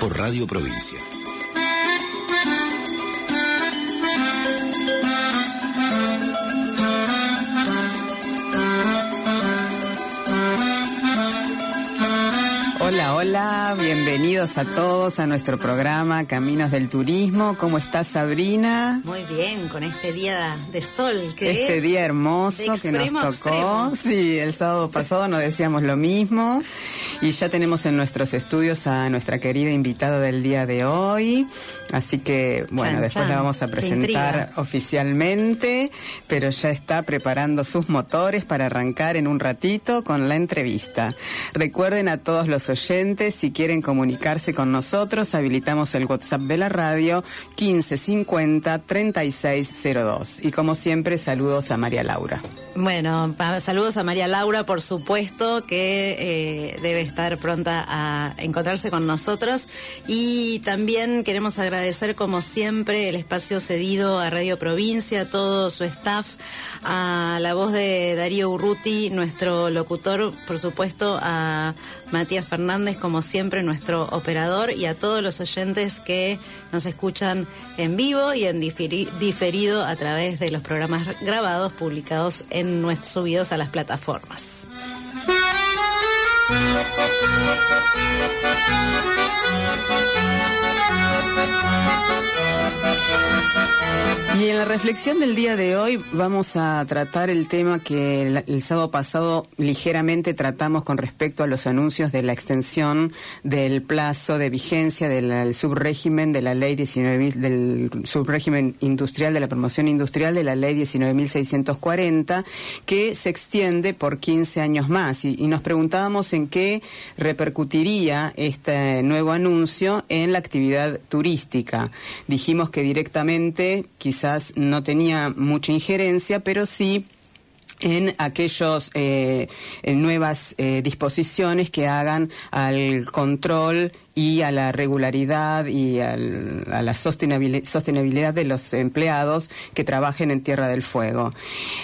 por Radio Provincia. Hola, hola, bienvenidos a todos a nuestro programa Caminos del Turismo. ¿Cómo estás, Sabrina? Muy bien, con este día de sol que Este día hermoso que nos tocó. Sí, el sábado pasado nos decíamos lo mismo. Y ya tenemos en nuestros estudios a nuestra querida invitada del día de hoy. Así que, bueno, después la vamos a presentar oficialmente, pero ya está preparando sus motores para arrancar en un ratito con la entrevista. Recuerden a todos los oyentes, si quieren comunicarse con nosotros, habilitamos el WhatsApp de la radio 1550 3602. Y como siempre, saludos a María Laura. Bueno, saludos a María Laura, por supuesto, que eh, debe estar pronta a encontrarse con nosotros. Y también queremos agradecer, como siempre, el espacio cedido a Radio Provincia, a todo su staff, a la voz de Darío Urruti, nuestro locutor, por supuesto, a Matías Fernández, como siempre, nuestro operador, y a todos los oyentes que nos escuchan en vivo y en diferido a través de los programas grabados publicados en nuestros subidos a las plataformas. Música Y en la reflexión del día de hoy vamos a tratar el tema que el, sábado pasado ligeramente tratamos con respecto a los anuncios de la extensión del plazo de vigencia del subrégimen de la ley 19 del subrégimen industrial de la promoción industrial de la ley 19.640 que se extiende por 15 años más y, y nos preguntábamos en qué repercutiría este nuevo anuncio en la actividad turística. Dijimos que directamente quizás no tenía mucha injerencia, pero sí en aquellas eh, nuevas eh, disposiciones que hagan al control y a la regularidad y a la sostenibilidad de los empleados que trabajen en Tierra del Fuego.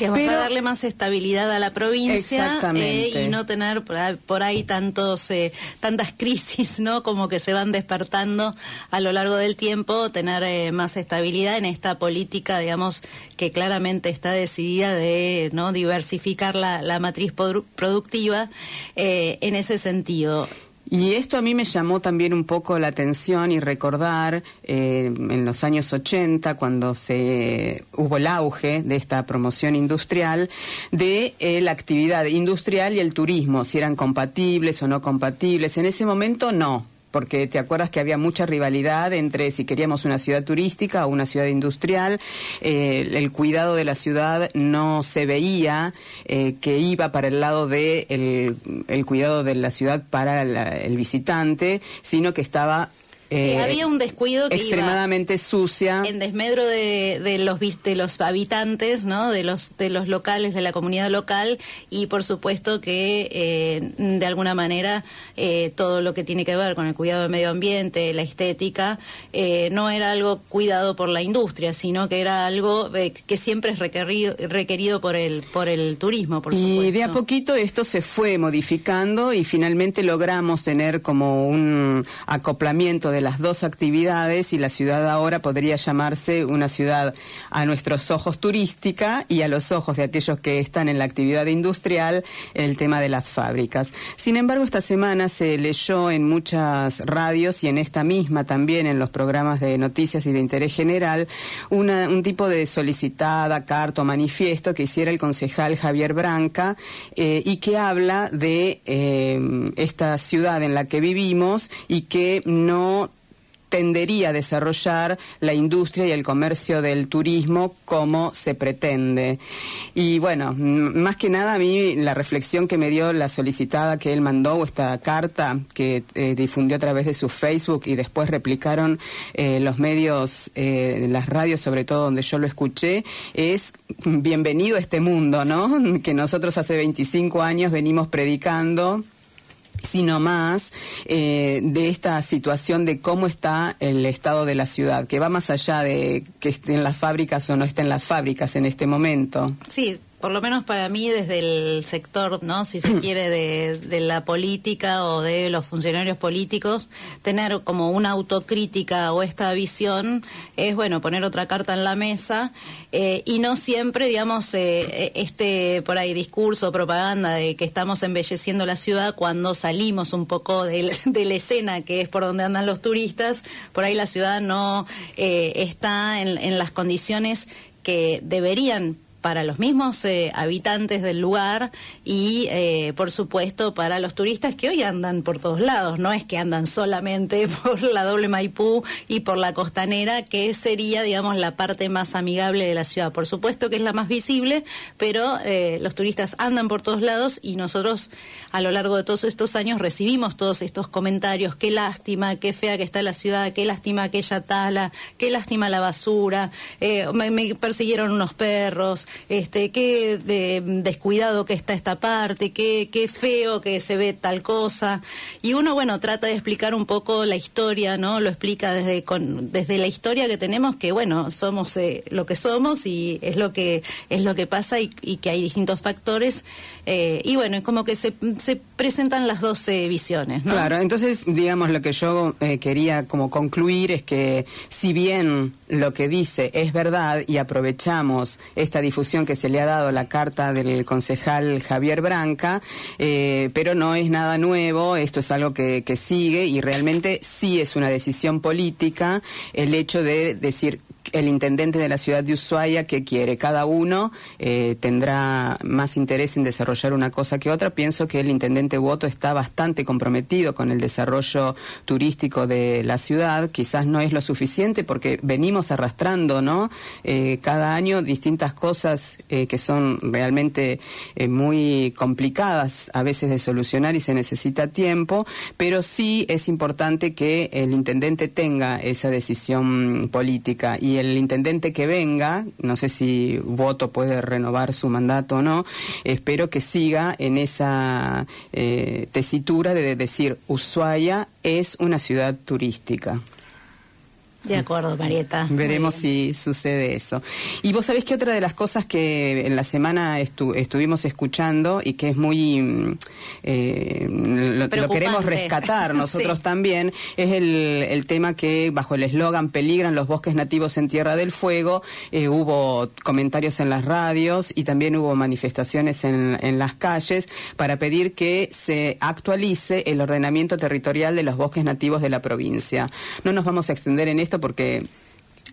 Y vamos a darle más estabilidad a la provincia eh, y no tener por ahí tantos eh, tantas crisis, ¿no? Como que se van despertando a lo largo del tiempo, tener eh, más estabilidad en esta política, digamos, que claramente está decidida de no diversificar la, la matriz productiva en ese sentido. Y esto a mí me llamó también un poco la atención y recordar eh, en los años 80, cuando se hubo el auge de esta promoción industrial, de eh, la actividad industrial y el turismo, si eran compatibles o no compatibles. En ese momento no, porque te acuerdas que había mucha rivalidad entre si queríamos una ciudad turística o una ciudad industrial, eh, el cuidado de la ciudad no se veía eh, que iba para el lado de el, cuidado de la ciudad para el visitante, sino que estaba eh, había un descuido que extremadamente sucia. en desmedro de, de los de los habitantes no de los de los locales de la comunidad local y por supuesto que eh, de alguna manera eh, todo lo que tiene que ver con el cuidado del medio ambiente la estética no era algo cuidado por la industria sino que era algo que siempre es requerido requerido por el por el turismo por y de a poquito esto se fue modificando y finalmente logramos tener como un acoplamiento de las dos actividades y la ciudad ahora podría llamarse una ciudad a nuestros ojos turística y a los ojos de aquellos que están en la actividad industrial el tema de las fábricas. Sin embargo, esta semana se leyó en muchas radios y en esta misma también en los programas de noticias y de interés general un tipo de solicitada carta o manifiesto que hiciera el concejal Javier Branca eh, y que habla de eh, esta ciudad en la que vivimos y que no tendería a desarrollar la industria y el comercio del turismo como se pretende. Y bueno, más que nada a mí la reflexión que me dio la solicitada que él mandó, esta carta que eh, difundió a través de su Facebook y después replicaron eh, los medios, eh, las radios sobre todo donde yo lo escuché, es bienvenido a este mundo, ¿no? Que nosotros hace 25 años venimos predicando sino más eh, de esta situación de cómo está el estado de la ciudad, que va más allá de que estén las fábricas o no estén las fábricas en este momento. Sí, por lo menos para mí desde el sector, ¿no? Si se quiere de, la política o de los funcionarios políticos, tener como una autocrítica o esta visión es bueno poner otra carta en la mesa eh, y no siempre, digamos, eh, este por ahí discurso propaganda de que estamos embelleciendo la ciudad cuando salimos un poco de, la escena que es por donde andan los turistas, por ahí la ciudad no eh, está en, en las condiciones que deberían para los mismos eh, habitantes del lugar y, eh, por supuesto, para los turistas que hoy andan por todos lados. No es que andan solamente por la doble Maipú y por la costanera, que sería, digamos, la parte más amigable de la ciudad. Por supuesto que es la más visible, pero eh, los turistas andan por todos lados y nosotros, a lo largo de todos estos años, recibimos todos estos comentarios. Qué lástima, qué fea que está la ciudad, qué lástima aquella tala, qué lástima la basura, me persiguieron unos perros este, qué descuidado que está esta parte, qué, qué feo que se ve tal cosa. Y uno, bueno, trata de explicar un poco la historia, ¿no? Lo explica desde, con, desde la historia que tenemos, que bueno, somos eh, lo que somos y es lo que, es lo que pasa y, que hay distintos factores. Eh, y bueno, es como que se presentan las dos visiones, ¿no? Claro, entonces, digamos, lo que yo eh, quería como concluir es que si bien lo que dice es verdad y aprovechamos esta difusión que se le ha dado a la carta del concejal Javier Branca, eh, pero no es nada nuevo, esto es algo que, que sigue y realmente sí es una decisión política el hecho de decir el intendente de la ciudad de Ushuaia que quiere. Cada uno eh, tendrá más interés en desarrollar una cosa que otra. Pienso que el intendente Voto está bastante comprometido con el desarrollo turístico de la ciudad. Quizás no es lo suficiente porque venimos arrastrando, ¿no? Eh, cada año distintas cosas eh, que son realmente muy complicadas a veces de solucionar y se necesita tiempo, pero sí es importante que el intendente tenga esa decisión política y el intendente que venga, no sé si voto puede renovar su mandato o no, espero que siga en esa eh, tesitura de decir Ushuaia es una ciudad turística. De acuerdo, Marieta. Veremos si sucede eso. Y vos sabés que otra de las cosas que en la semana estuvimos escuchando y que es muy... Mm, eh, lo, queremos rescatar nosotros también, es el, tema que bajo el eslogan Peligran los bosques nativos en Tierra del Fuego, eh, hubo comentarios en las radios y también hubo manifestaciones en, en las calles para pedir que se actualice el ordenamiento territorial de los bosques nativos de la provincia. No nos vamos a extender en esto porque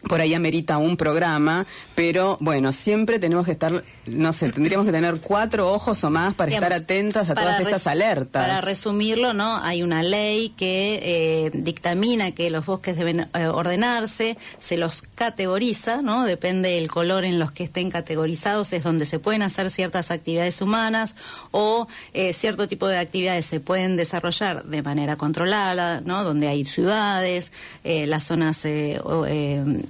por ahí amerita un programa, pero bueno, siempre tenemos que estar, no sé, tendríamos que tener cuatro ojos o más para estar atentas a todas estas alertas. Para resumirlo, ¿no? Hay una ley que eh, dictamina que los bosques deben eh, ordenarse, se los categoriza, ¿no? Depende del color en los que estén categorizados, es donde se pueden hacer ciertas actividades humanas o eh, cierto tipo de actividades se pueden desarrollar de manera controlada, ¿no? Donde hay ciudades, las zonas Mm,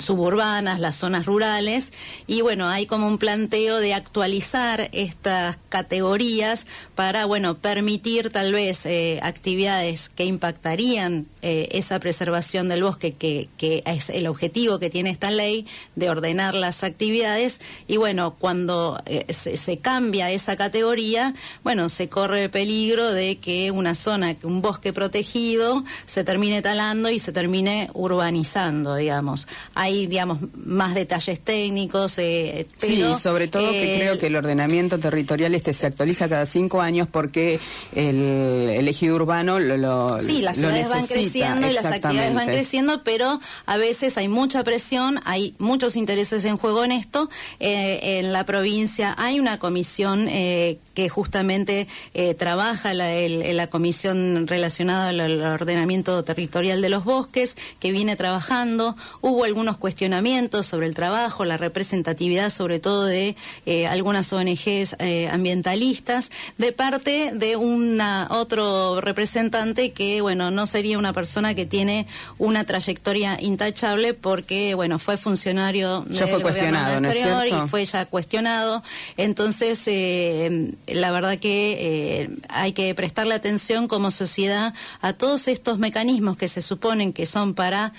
suburbanas, las zonas rurales, y bueno, hay como un planteo de actualizar estas categorías para, bueno, permitir tal vez eh, actividades que impactarían eh, esa preservación del bosque, que, que es el objetivo que tiene esta ley de ordenar las actividades, y bueno, cuando eh, se, se cambia esa categoría, bueno, se corre el peligro de que una zona, un bosque protegido, se termine talando y se termine urbanizando, digamos. Digamos. Hay, digamos, más detalles técnicos, eh, pero... Sí, sobre todo que creo que el ordenamiento territorial este se actualiza cada cinco años porque el, ejido urbano lo, Sí, las ciudades van creciendo y las actividades van creciendo, pero a veces hay mucha presión, hay muchos intereses en juego en esto. Eh, en la provincia hay una comisión eh, que justamente eh, trabaja la, la comisión relacionada al ordenamiento territorial de los bosques, que viene trabajando. Hubo algunos cuestionamientos sobre el trabajo, la representatividad sobre todo de eh, algunas ONGs eh, ambientalistas, de parte de una otro representante que, bueno, no sería una persona que tiene una trayectoria intachable porque, bueno, fue funcionario del fue cuestionado, anterior y fue ya cuestionado. Entonces, eh, la verdad que hay que prestarle atención como sociedad a todos estos mecanismos que se suponen que son para,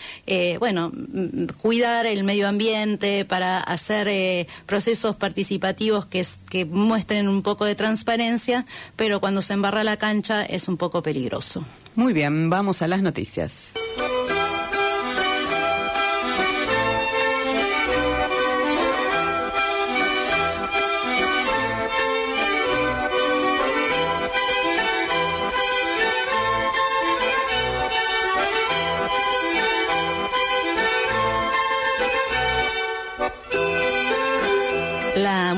bueno, cuidar el medio ambiente, para hacer eh, procesos participativos que, que muestren un poco de transparencia, pero cuando se embarra la cancha es un poco peligroso. Muy bien, vamos a las noticias.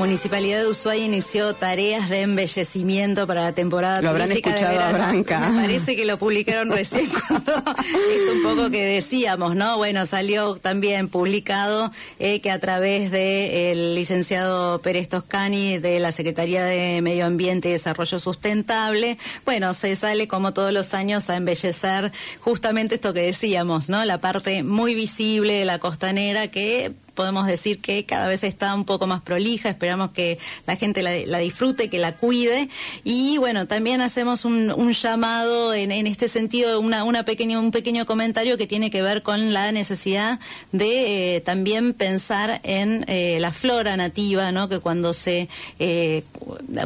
Municipalidad de Ushuaia inició tareas de embellecimiento para la temporada lo turística habrán escuchado de Branca. Me parece que lo publicaron recién cuando es un poco que decíamos, ¿no? Bueno, salió también publicado eh, que a través del licenciado Pérez Toscani de la Secretaría de Medio Ambiente y Desarrollo Sustentable, bueno, se sale como todos los años a embellecer justamente esto que decíamos, ¿no? La parte muy visible de la costanera que podemos decir que cada vez está un poco más prolija, esperamos que la gente la, disfrute, que la cuide y bueno, también hacemos un, llamado en, este sentido, una, una pequeño, un pequeño comentario que tiene que ver con la necesidad de eh, también pensar en eh, la flora nativa, ¿no? que cuando se, eh,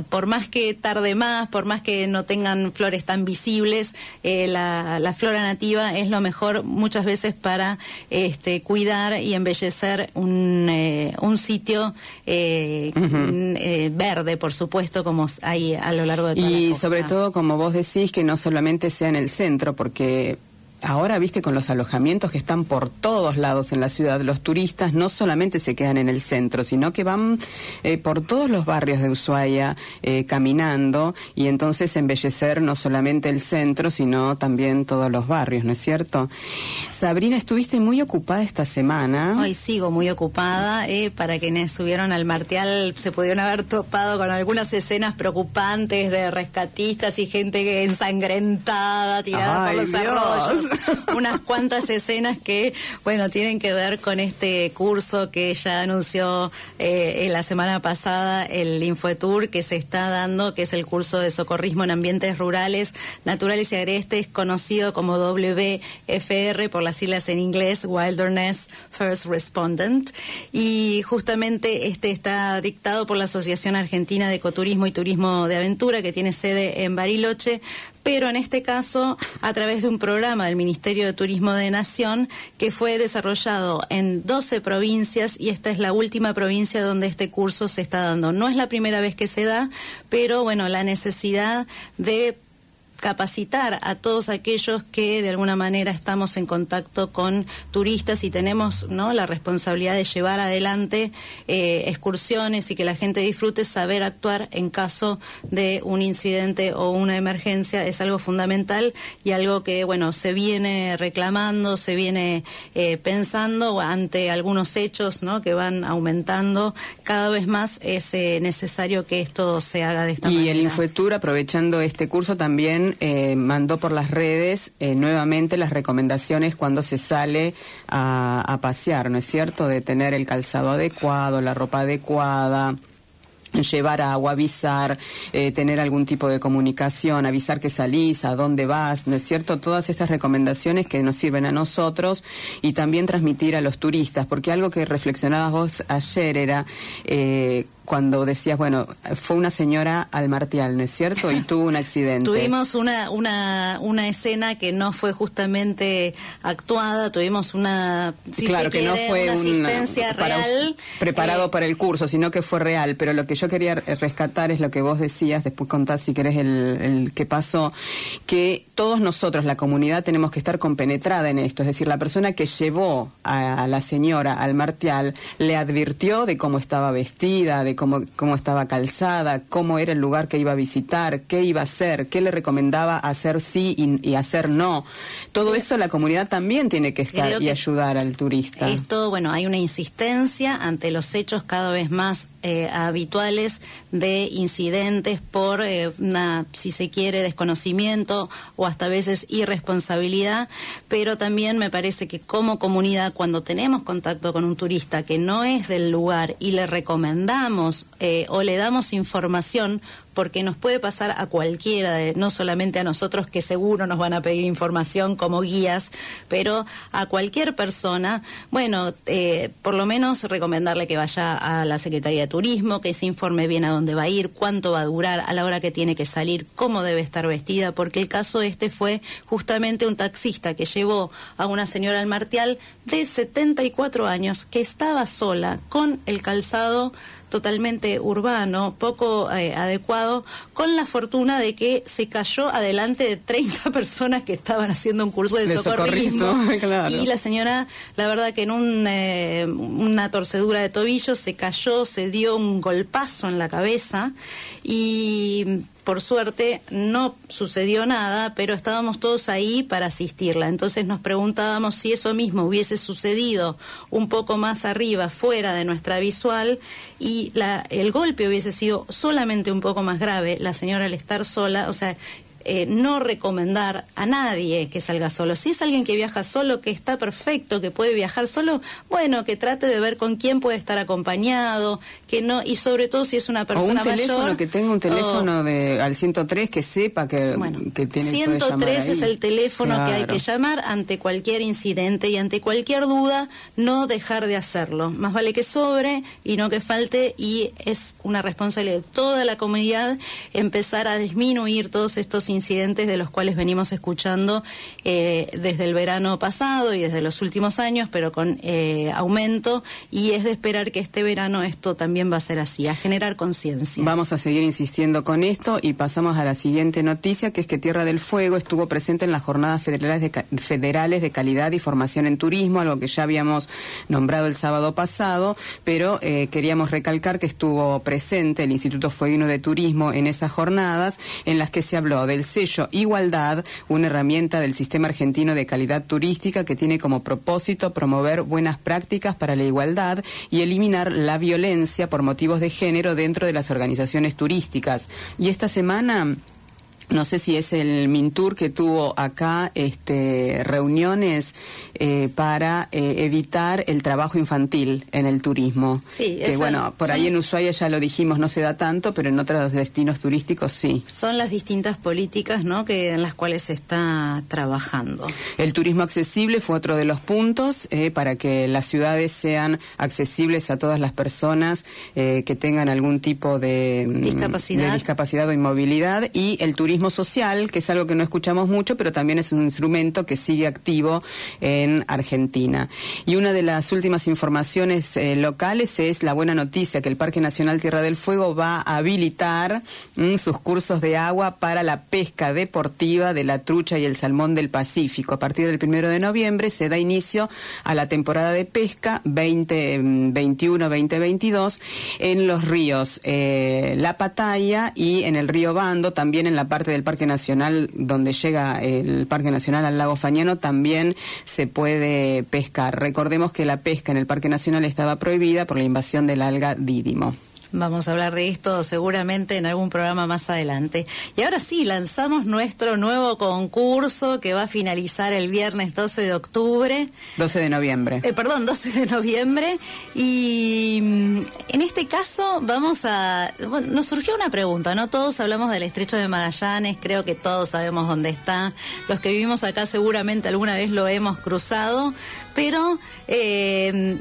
por más que tarde más, por más que no tengan flores tan visibles, la, la flora nativa es lo mejor muchas veces para este, cuidar y embellecer un, eh, un sitio eh, eh, verde, por supuesto, como hay a lo largo de toda Y sobre todo, como vos decís, que no solamente sea en el centro, porque Ahora, viste, con los alojamientos que están por todos lados en la ciudad, los turistas no solamente se quedan en el centro, sino que van eh, por todos los barrios de Ushuaia eh, caminando y entonces embellecer no solamente el centro, sino también todos los barrios, ¿no es cierto? Sabrina, estuviste muy ocupada esta semana. Hoy sigo muy ocupada. Eh, para quienes subieron al Martial se pudieron haber topado con algunas escenas preocupantes de rescatistas y gente ensangrentada, tirada por los arroyos. unas cuantas escenas que, bueno, tienen que ver con este curso que ya anunció eh, la semana pasada el Infotour que se está dando, que es el curso de socorrismo en ambientes rurales, naturales y agrestes, conocido como WFR por las siglas en inglés, Wilderness First Respondent. Y justamente este está dictado por la Asociación Argentina de Ecoturismo y Turismo de Aventura, que tiene sede en Bariloche, pero en este caso a través de un programa del Ministerio de Turismo de Nación que fue desarrollado en 12 provincias y esta es la última provincia donde este curso se está dando. No es la primera vez que se da, pero bueno, la necesidad de capacitar a todos aquellos que de alguna manera estamos en contacto con turistas y tenemos ¿no? la responsabilidad de llevar adelante eh, excursiones y que la gente disfrute, saber actuar en caso de un incidente o una emergencia es algo fundamental y algo que bueno se viene reclamando, se viene eh, pensando ante algunos hechos ¿no? que van aumentando cada vez más es eh, necesario que esto se haga de esta manera. Y el Infotur aprovechando este curso también eh, mandó por las redes eh, nuevamente las recomendaciones cuando se sale a, pasear, ¿no es cierto? De tener el calzado adecuado, la ropa adecuada llevar agua, avisar, eh, tener algún tipo de comunicación, avisar que salís, a dónde vas, ¿no es cierto? Todas estas recomendaciones que nos sirven a nosotros y también transmitir a los turistas, porque algo que reflexionabas vos ayer era cuando decías, bueno, fue una señora al Martial, ¿no es cierto? Y tuvo un accidente. tuvimos una, una, una escena que no fue justamente actuada, tuvimos una, claro, que no fue una asistencia real. preparado eh, para el curso, sino que fue real. Pero lo que yo quería rescatar es lo que vos decías, después contás si querés el, el que pasó, que todos nosotros, la comunidad, tenemos que estar compenetrada en esto. Es decir, la persona que llevó a, la señora al martial le advirtió de cómo estaba vestida, de cómo, cómo estaba calzada, cómo era el lugar que iba a visitar, qué iba a hacer, qué le recomendaba hacer sí y, hacer no. Todo eso la comunidad también tiene que estar y ayudar al turista. Esto, bueno, hay una insistencia ante los hechos cada vez más eh, habituales de incidentes por eh, una, si se quiere, desconocimiento o hasta a veces irresponsabilidad, pero también me parece que como comunidad, cuando tenemos contacto con un turista que no es del lugar y le recomendamos eh, o le damos información, porque nos puede pasar a cualquiera, no solamente a nosotros que seguro nos van a pedir información como guías, pero a cualquier persona, bueno, eh, por lo menos recomendarle que vaya a la Secretaría de Turismo, que se informe bien a dónde va a ir, cuánto va a durar, a la hora que tiene que salir, cómo debe estar vestida, porque el caso este fue justamente un taxista que llevó a una señora al Martial de 74 años que estaba sola con el calzado totalmente urbano, poco eh, adecuado, con la fortuna de que se cayó adelante de 30 personas que estaban haciendo un curso de, socorrismo. Y la señora, la verdad que en un, eh, una torcedura de tobillo se cayó, se dio un golpazo en la cabeza y por suerte no sucedió nada, pero estábamos todos ahí para asistirla. Entonces nos preguntábamos si eso mismo hubiese sucedido un poco más arriba, fuera de nuestra visual, y la, el golpe hubiese sido solamente un poco más grave, la señora al estar sola, o sea, eh, no recomendar a nadie que salga solo. Si es alguien que viaja solo, que está perfecto, que puede viajar solo, bueno, que trate de ver con quién puede estar acompañado, que no y sobre todo si es una persona o un teléfono que tenga un teléfono de al 103 que sepa que, bueno, que tiene 103 es el teléfono que hay que llamar ante cualquier incidente y ante cualquier duda no dejar de hacerlo. Más vale que sobre y no que falte y es una responsabilidad de toda la comunidad empezar a disminuir todos estos incidentes incidentes de los cuales venimos escuchando eh, desde el verano pasado y desde los últimos años, pero con eh, aumento, y es de esperar que este verano esto también va a ser así, a generar conciencia. Vamos a seguir insistiendo con esto y pasamos a la siguiente noticia, que es que Tierra del Fuego estuvo presente en las jornadas federales de, calidad y formación en turismo, algo que ya habíamos nombrado el sábado pasado, pero eh, queríamos recalcar que estuvo presente el Instituto Fueguino de Turismo en esas jornadas en las que se habló del sello Igualdad, una herramienta del sistema argentino de calidad turística que tiene como propósito promover buenas prácticas para la igualdad y eliminar la violencia por motivos de género dentro de las organizaciones turísticas. Y esta semana no sé si es el Mintur que tuvo acá este, reuniones eh, para eh, evitar el trabajo infantil en el turismo. Sí, que bueno, por ahí en Ushuaia ya lo dijimos, no se da tanto, pero en otros destinos turísticos sí. Son las distintas políticas, ¿no? Que en las cuales se está trabajando. El turismo accesible fue otro de los puntos eh, para que las ciudades sean accesibles a todas las personas que tengan algún tipo de mm, discapacidad. de discapacidad o inmovilidad y el turismo social, que es algo que no escuchamos mucho, pero también es un instrumento que sigue activo en Argentina. Y una de las últimas informaciones eh, locales es la buena noticia que el Parque Nacional Tierra del Fuego va a habilitar mm, sus cursos de agua para la pesca deportiva de la trucha y el salmón del Pacífico. A partir del primero de noviembre se da inicio a la temporada de pesca 2021-2022 en los ríos eh, La Pataya y en el río Bando, también en la parte del Parque Nacional, donde llega el Parque Nacional al lago Fañano, también se puede pescar. Recordemos que la pesca en el Parque Nacional estaba prohibida por la invasión del alga Dídimo. Vamos a hablar de esto seguramente en algún programa más adelante. Y ahora sí, lanzamos nuestro nuevo concurso que va a finalizar el viernes 12 de octubre. 12 de noviembre. Eh, perdón, 12 de noviembre. Y mm, en este caso vamos a... Bueno, nos surgió una pregunta, ¿no? Todos hablamos del estrecho de Magallanes, creo que todos sabemos dónde está. Los que vivimos acá seguramente alguna vez lo hemos cruzado, pero... Eh,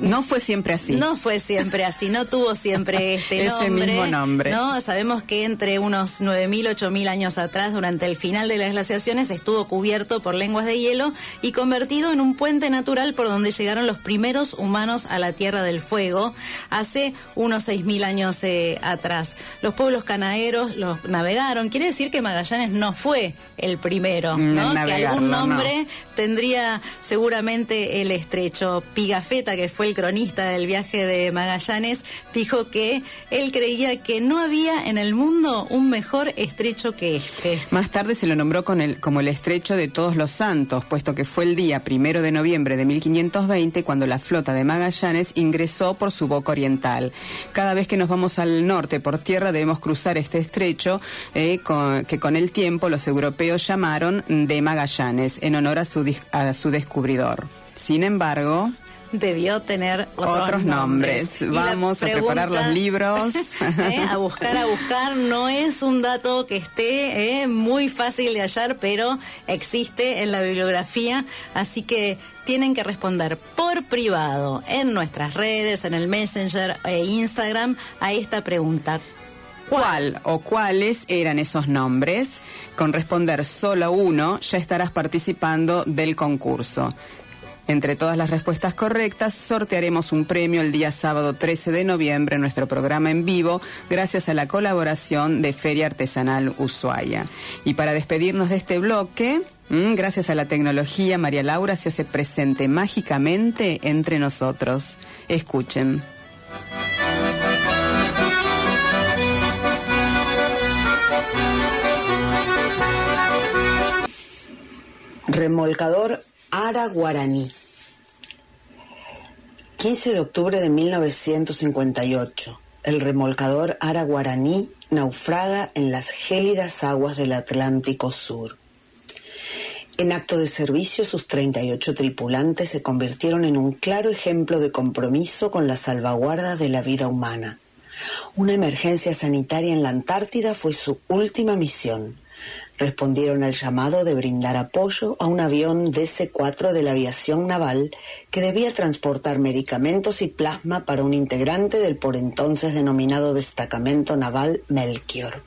no fue siempre así. No fue siempre así, no tuvo siempre este Ese mismo nombre. ¿no? Sabemos que entre unos 9.000, 8.000 años atrás, durante el final de las glaciaciones, estuvo cubierto por lenguas de hielo y convertido en un puente natural por donde llegaron los primeros humanos a la Tierra del Fuego hace unos 6.000 años eh, atrás. Los pueblos canaeros los navegaron. Quiere decir que Magallanes no fue el primero, Mm, ¿no? que algún no. nombre tendría seguramente el estrecho. Pigafetta, que fue el cronista del viaje de Magallanes, dijo que él creía que no había en el mundo un mejor estrecho que este. Más tarde se lo nombró con como el estrecho de todos los santos, puesto que fue el día primero de noviembre de 1520 cuando la flota de Magallanes ingresó por su boca oriental. Cada vez que nos vamos al norte por tierra debemos cruzar este estrecho eh, que con el tiempo los europeos llamaron de Magallanes en honor a su descubridor. Sin embargo, Debió tener otros, Otros nombres. Vamos a preparar los libros. eh, a buscar, a buscar. No es un dato que esté eh, muy fácil de hallar, pero existe en la bibliografía. Así que tienen que responder por privado en nuestras redes, en el Messenger e Instagram a esta pregunta. ¿Cuál o cuáles eran esos nombres? Con responder solo uno ya estarás participando del concurso. Entre todas las respuestas correctas, sortearemos un premio el día sábado 13 de noviembre en nuestro programa en vivo, gracias a la colaboración de Feria Artesanal Ushuaia. Y para despedirnos de este bloque, mm, gracias a la tecnología, María Laura se hace presente mágicamente entre nosotros. Escuchen. Remolcador Ara Guaraní. 15 de octubre de 1958. El remolcador Ara Guaraní naufraga en las gélidas aguas del Atlántico Sur. En acto de servicio, sus 38 tripulantes se convirtieron en un claro ejemplo de compromiso con la salvaguarda de la vida humana. Una emergencia sanitaria en la Antártida fue su última misión. Respondieron al llamado de brindar apoyo a un avión DC-4 de la aviación naval que debía transportar medicamentos y plasma para un integrante del por entonces denominado destacamento naval Melchior.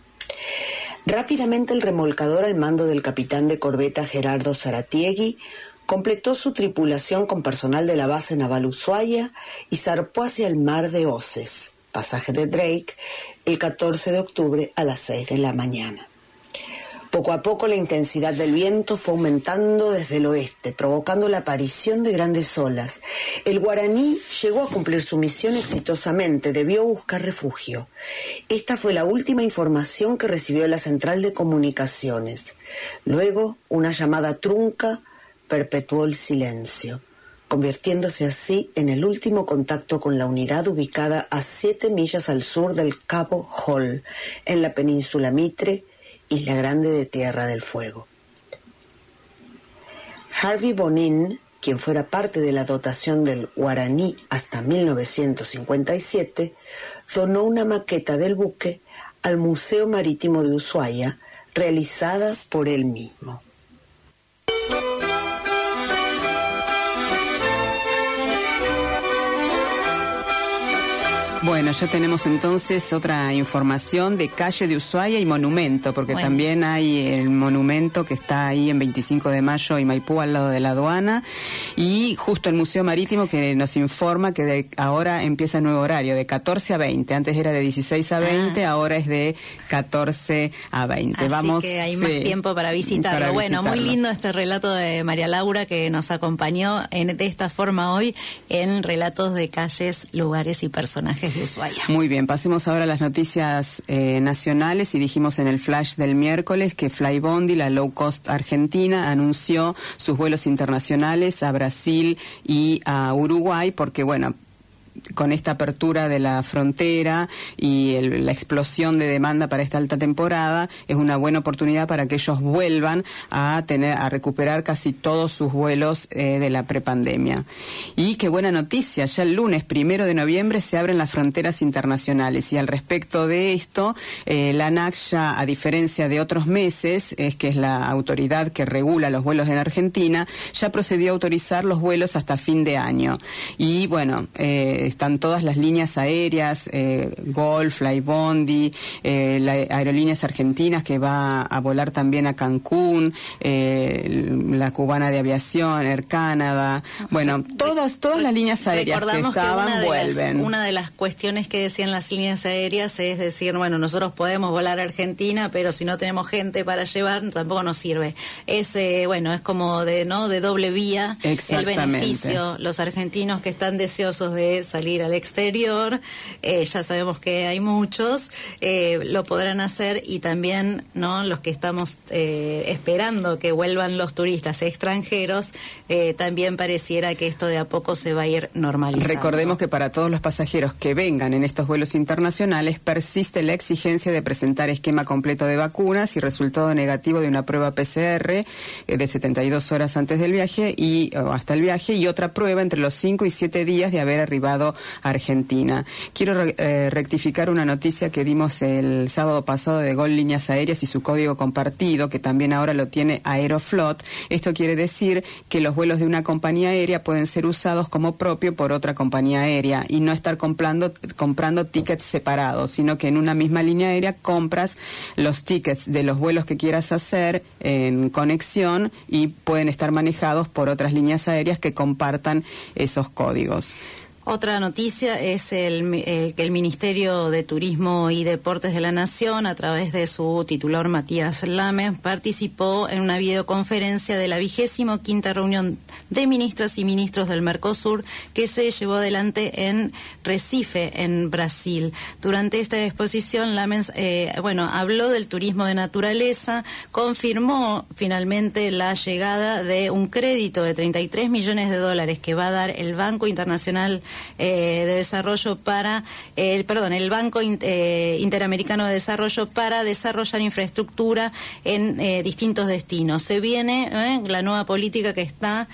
Rápidamente el remolcador al mando del capitán de corbeta Gerardo Zaratiegui completó su tripulación con personal de la base naval Ushuaia y zarpó hacia el mar de Oces, pasaje de Drake, el 14 de octubre a las 6 de la mañana. Poco a poco la intensidad del viento fue aumentando desde el oeste, provocando la aparición de grandes olas. El guaraní llegó a cumplir su misión exitosamente, debió buscar refugio. Esta fue la última información que recibió la central de comunicaciones. Luego, una llamada trunca perpetuó el silencio, convirtiéndose así en el último contacto con la unidad ubicada a siete millas al sur del Cabo Hall, en la península Mitre, Isla Grande de Tierra del Fuego. Harvey Bonin, quien fuera parte de la dotación del Guaraní hasta 1957, donó una maqueta del buque al Museo Marítimo de Ushuaia, realizada por él mismo. Bueno, ya tenemos entonces otra información de calle de Ushuaia y monumento, porque Bueno. también hay el monumento que está ahí en 25 de mayo y Maipú al lado de la aduana y justo el Museo Marítimo que nos informa que de ahora empieza el nuevo horario de 14 a 20. Antes era de 16 a 20, ahora es de 14 a 20. Así Vamos, que hay más sí, tiempo para visitarlo. para bueno, muy lindo este relato de María Laura que nos acompañó en, de esta forma hoy en relatos de calles, lugares y personajes Muy bien, pasemos ahora a las noticias eh, nacionales y dijimos en el flash del miércoles que Flybondi, la low cost argentina, anunció sus vuelos internacionales a Brasil y a Uruguay porque, bueno, con esta apertura de la frontera y la explosión de demanda para esta alta temporada, es una buena oportunidad para que ellos vuelvan a tener, a recuperar casi todos sus vuelos eh, de la prepandemia. Y qué buena noticia, ya el lunes primero de noviembre se abren las fronteras internacionales y al respecto de esto, eh, la ANAC ya, a diferencia de otros meses, es que es la autoridad que regula los vuelos en Argentina, ya procedió a autorizar los vuelos hasta fin de año. Y bueno, eh, están todas las líneas aéreas, eh, Golf, Flybondi, eh, las aerolíneas argentinas que va a volar también a Cancún, eh, la cubana de aviación, Air Canada, bueno, todas, todas las líneas aéreas que estaban vuelven. una de las cuestiones que decían las líneas aéreas es decir, bueno, nosotros podemos volar a Argentina, pero si no tenemos gente para llevar, tampoco nos sirve. Es, bueno, es como de, ¿no? De doble vía el beneficio. Los argentinos que están deseosos de salir al exterior, eh, ya sabemos que hay muchos, eh, lo podrán hacer y también, ¿no? Los que estamos eh, esperando que vuelvan los turistas extranjeros, también pareciera que esto de a poco se va a ir normalizando. Recordemos que para todos los pasajeros que vengan en estos vuelos internacionales persiste la exigencia de presentar esquema completo de vacunas y resultado negativo de una prueba PCR de 72 horas antes del viaje y hasta el viaje y otra prueba entre los 5 y 7 días de haber arribado Argentina. Quiero eh, rectificar una noticia que dimos el sábado pasado de Gol Líneas Aéreas y su código compartido, que también ahora lo tiene Aeroflot. Esto quiere decir que los vuelos de una compañía aérea pueden ser usados como propio por otra compañía aérea y no estar comprando, comprando tickets separados, sino que en una misma línea aérea compras los tickets de los vuelos que quieras hacer en conexión y pueden estar manejados por otras líneas aéreas que compartan esos códigos. Otra noticia es el, eh, que el Ministerio de Turismo y Deportes de la Nación, a través de su titular Matías Lame, participó en una videoconferencia de la vigésimo quinta reunión de ministras y ministros del Mercosur que se llevó adelante en Recife, en Brasil. Durante esta exposición, Lame eh, bueno, habló del turismo de naturaleza, confirmó finalmente la llegada de un crédito de 33 millones de dólares que va a dar el Banco Internacional eh, de Desarrollo para, el perdón, el Banco eh, Interamericano de Desarrollo para desarrollar infraestructura en eh, distintos destinos. Se viene la nueva política que está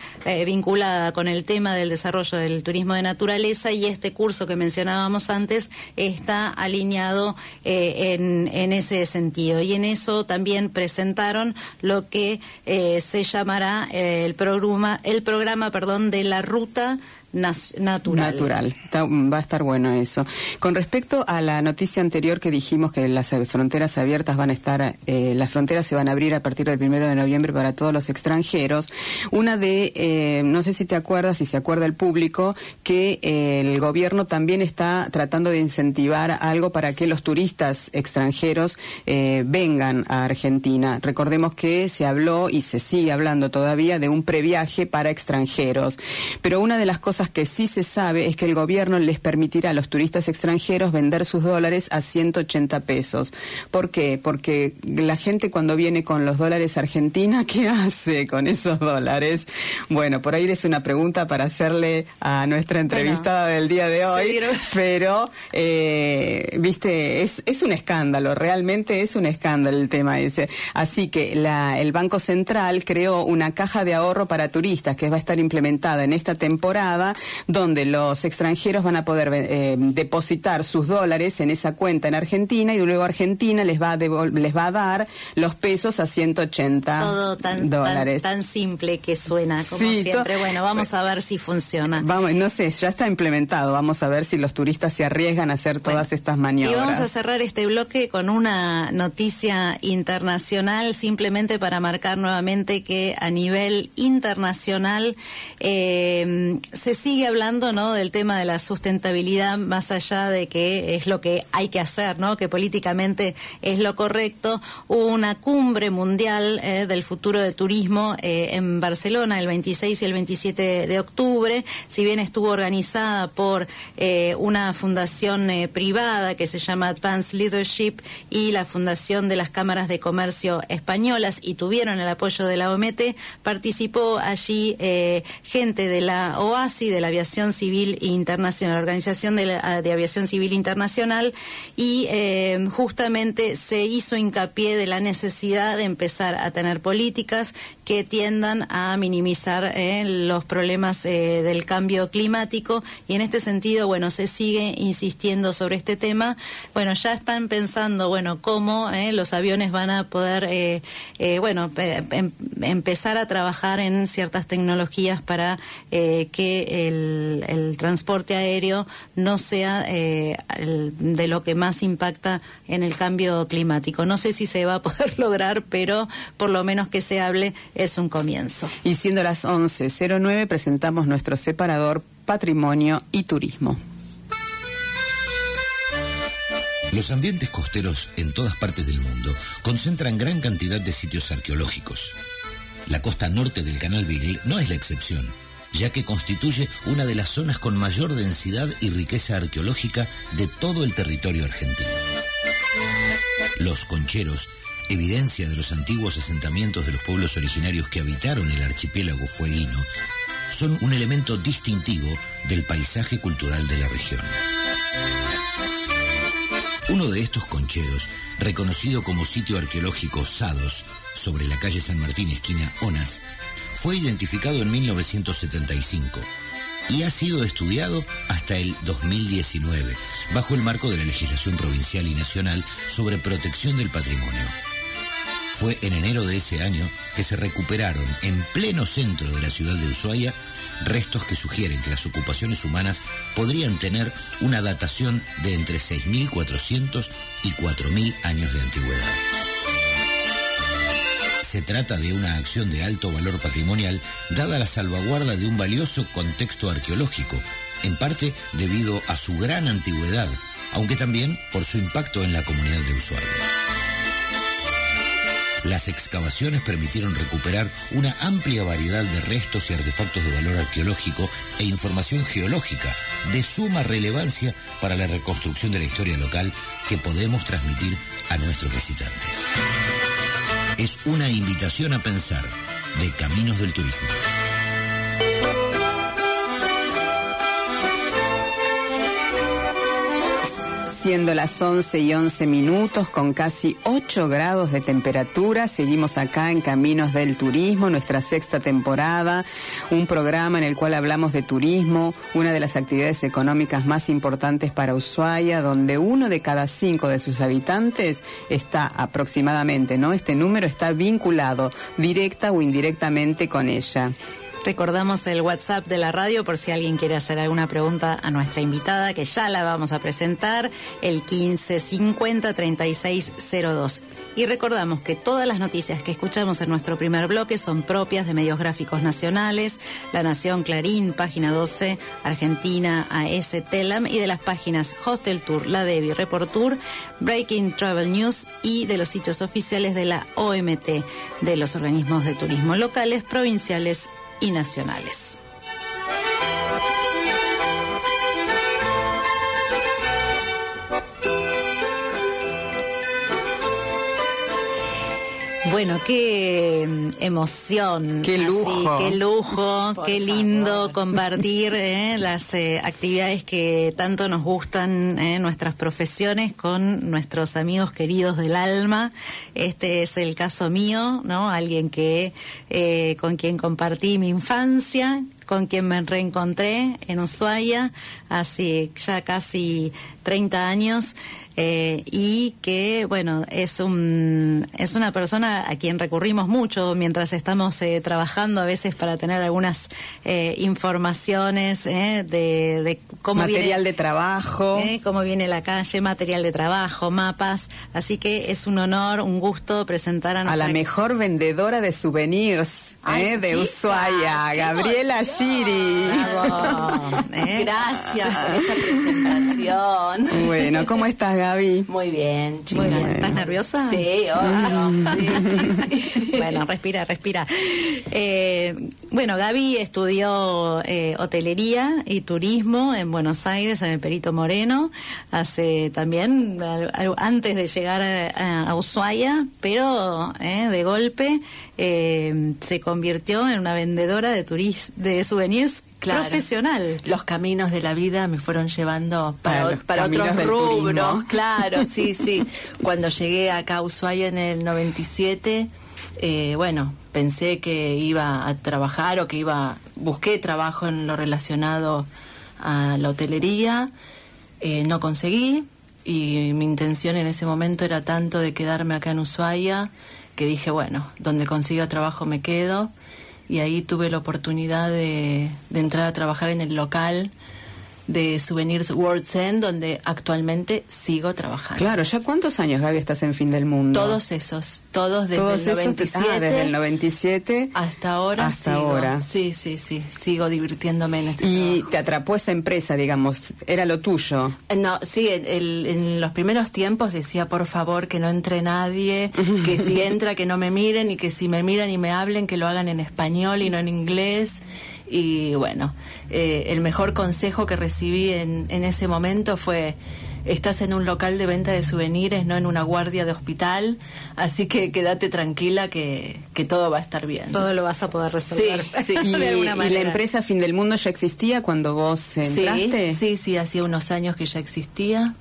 vinculada con el tema del desarrollo del turismo de naturaleza y este curso que mencionábamos antes está alineado en, en, ese sentido. Y en eso también presentaron lo que se llamará el programa, el programa, perdón, de la ruta natural. Natural. va a estar bueno eso. Con respecto a la noticia anterior que dijimos que las fronteras abiertas van a estar, eh, las fronteras se van a abrir a partir del primero de noviembre para todos los extranjeros. Una de, eh, no sé si te acuerdas, si se acuerda el público, que eh, el gobierno también está tratando de incentivar algo para que los turistas extranjeros vengan a Argentina. Recordemos que se habló y se sigue hablando todavía de un previaje para extranjeros. Pero una de las cosas que sí se sabe es que el gobierno les permitirá a los turistas extranjeros vender sus dólares a 180 pesos. ¿Por qué? Porque la gente cuando viene con los dólares Argentina, ¿qué hace con esos dólares? Bueno, por ahí es una pregunta para hacerle a nuestra entrevistada del día de hoy, pero, eh, viste, es, es un escándalo, realmente es un escándalo el tema ese. Así que la, el Banco Central creó una caja de ahorro para turistas que va a estar implementada en esta temporada donde los extranjeros van a poder eh, depositar sus dólares en esa cuenta en Argentina y luego Argentina les va a, les va a dar los pesos a 180 Todo tan, dólares. Tan, simple que suena, como siempre. Bueno, vamos a ver si funciona. Vamos, no sé, ya está implementado. Vamos a ver si los turistas se arriesgan a hacer todas estas maniobras. Y vamos a cerrar este bloque con una noticia internacional, simplemente para marcar nuevamente que a nivel internacional eh, se sigue hablando, ¿no? Del tema de la sustentabilidad, más allá de que es lo que hay que hacer, ¿no? Que políticamente es lo correcto. Hubo una cumbre mundial eh, del futuro del turismo eh, en Barcelona el 26 y el 27 de octubre. Si bien estuvo organizada por eh, una fundación privada que se llama Advanced Leadership y la Fundación de las Cámaras de Comercio Españolas y tuvieron el apoyo de la OMT, participó allí gente de la OASI De la Aviación Civil Internacional, la Organización de, Aviación Civil Internacional, y eh, justamente se hizo hincapié de la necesidad de empezar a tener políticas que tiendan a minimizar eh, los problemas eh, del cambio climático y en este sentido, bueno, se sigue insistiendo sobre este tema. Bueno, ya están pensando, bueno, cómo los aviones van a poder, bueno, em, empezar a trabajar en ciertas tecnologías para que el, transporte aéreo no sea de lo que más impacta en el cambio climático. No sé si se va a poder lograr, pero por lo menos que se hable es un comienzo. Y siendo las 11.09 presentamos nuestro separador Patrimonio y Turismo. Los ambientes costeros en todas partes del mundo concentran gran cantidad de sitios arqueológicos. La costa norte del Canal Beagle no es la excepción, ya que constituye una de las zonas con mayor densidad y riqueza arqueológica de todo el territorio argentino. Los concheros evidencia de los antiguos asentamientos de los pueblos originarios que habitaron el archipiélago fueguino, son un elemento distintivo del paisaje cultural de la región. Uno de estos concheros, reconocido como sitio arqueológico Sados, sobre la calle San Martín, esquina Onas, fue identificado en 1975 y ha sido estudiado hasta el 2019, bajo el marco de la legislación provincial y nacional sobre protección del patrimonio. Fue en enero de ese año que se recuperaron en pleno centro de la ciudad de Ushuaia restos que sugieren que las ocupaciones humanas podrían tener una datación de entre 6.400 y 4.000 años de antigüedad. Se trata de una acción de alto valor patrimonial dada la salvaguarda de un valioso contexto arqueológico, en parte debido a su gran antigüedad, aunque también por su impacto en la comunidad de Ushuaia. Las excavaciones permitieron recuperar una amplia variedad de restos y artefactos de valor arqueológico e información geológica de suma relevancia para la reconstrucción de la historia local que podemos transmitir a nuestros visitantes. Es una invitación a pensar de Caminos del Turismo. Siendo las 11 y 11 minutos con casi 8 grados de temperatura. Seguimos acá en Caminos del Turismo, nuestra sexta temporada, un programa en el cual hablamos de turismo, una de las actividades económicas más importantes para Ushuaia, donde uno de cada cinco de sus habitantes está aproximadamente, ¿no? Este número está vinculado directa o indirectamente con ella. Recordamos el WhatsApp de la radio por si alguien quiere hacer alguna pregunta a nuestra invitada, que ya la vamos a presentar, el 1550 3602. Y recordamos que todas las noticias que escuchamos en nuestro primer bloque son propias de medios gráficos nacionales, La Nación, Clarín, Página 12, Argentina, AS, Telam y de las páginas Hostel Tour, La Devi, Report Tour, Breaking Travel News y de los sitios oficiales de la OMT, de los organismos de turismo locales, provinciales y nacionales. Bueno, qué mm, emoción. Qué lujo. qué lujo, qué lindo compartir eh, las eh, actividades que tanto nos gustan, eh, nuestras profesiones, con nuestros amigos queridos del alma. Este es el caso mío, ¿no? Alguien que con quien compartí mi infancia, con quien me reencontré en Ushuaia hace ya casi 30 años. Eh, y que, bueno, es, un, es una persona a quien recurrimos mucho mientras estamos eh, trabajando a veces para tener algunas eh, informaciones de, de, cómo material de trabajo, cómo viene la calle, material de trabajo, mapas. Así que es un honor, un gusto presentar a, a la mejor vendedora de souvenirs de Ushuaia, Gabriela Giri. Gracias por esta presentación. Bueno, ¿cómo estás, Gabriela? Muy bien, chicas. ¿Estás nerviosa? Sí, bueno, respira, respira. Eh, Bueno, Gaby estudió eh, hotelería y turismo en Buenos Aires, en el Perito Moreno, hace también, antes de llegar a, Ushuaia, pero eh, de golpe eh, se convirtió en una vendedora de, turis de souvenirs profesional. Los caminos de la vida me fueron llevando para, para, otros rubros. Claro, sí, sí. Cuando llegué acá a Ushuaia en el 97 eh, bueno, pensé que iba a trabajar o que iba, busqué trabajo en lo relacionado a la hotelería, eh, no conseguí y mi intención en ese momento era tanto de quedarme acá en Ushuaia que dije, bueno, donde consiga trabajo me quedo y ahí tuve la oportunidad de, de entrar a trabajar en el local de Souvenirs World's End, donde actualmente sigo trabajando. Claro, ¿ya cuántos años, Gaby, estás en Fin del Mundo? Todos esos, todos desde el 97. Ah, desde el 97 hasta ahora. Hasta ahora. Sí, sí, sí, sigo divirtiéndome en ese Y te atrapó esa empresa, digamos, era lo tuyo. No, sí, en los primeros tiempos decía, por favor, que no entre nadie, que si entra, que no me miren y que si me miran y me hablen, que lo hagan en español y no en inglés y bueno, eh, el mejor consejo que recibí en, en ese momento fue estás en un local de venta de souvenirs, no en una guardia de hospital, así que quédate tranquila que, que todo va a estar bien. Todo lo vas a poder resolver. Sí, sí. y, ¿Y, la empresa Fin del Mundo ya existía cuando vos entraste? Sí, sí, sí, hacía unos años que ya existía.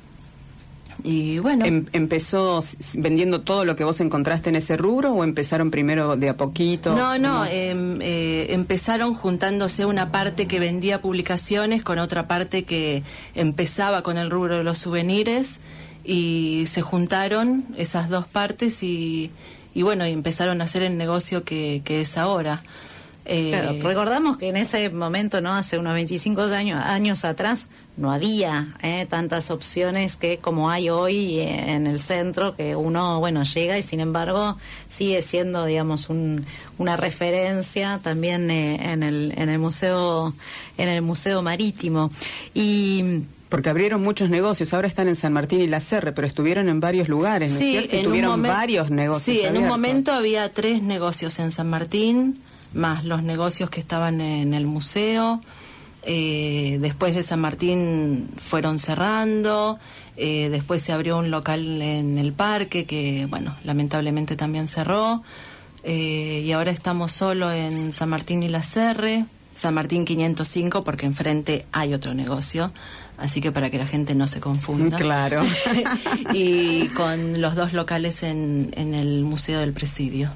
Y bueno. Em, ¿Empezó vendiendo todo lo que vos encontraste en ese rubro o empezaron primero de a poquito? No, no, em, eh, empezaron juntándose una parte que vendía publicaciones con otra parte que empezaba con el rubro de los souvenirs y se juntaron esas dos partes y, y bueno, y empezaron a hacer el negocio que, que es ahora. Eh, recordamos que en ese momento, ¿no? Hace unos 25 años, años atrás, no había eh, tantas opciones que como hay hoy en el centro, que uno, bueno, llega y sin embargo sigue siendo, digamos, un, una referencia también eh, en, el, en el museo, en el museo marítimo. Y porque abrieron muchos negocios, ahora están en San Martín y La Serre, pero estuvieron en varios lugares, ¿no sí, es cierto? tuvieron varios negocios. Sí, en un momento había tres negocios en San Martín, más los negocios que estaban en el museo. Eh, después de San Martín fueron cerrando, eh, después se abrió un local en el parque que, bueno, lamentablemente también cerró, eh, y ahora estamos solo en San Martín y la Serre, San Martín 505 porque enfrente hay otro negocio, así que para que la gente no se confunda. Claro. y con los dos locales en, en el Museo del Presidio.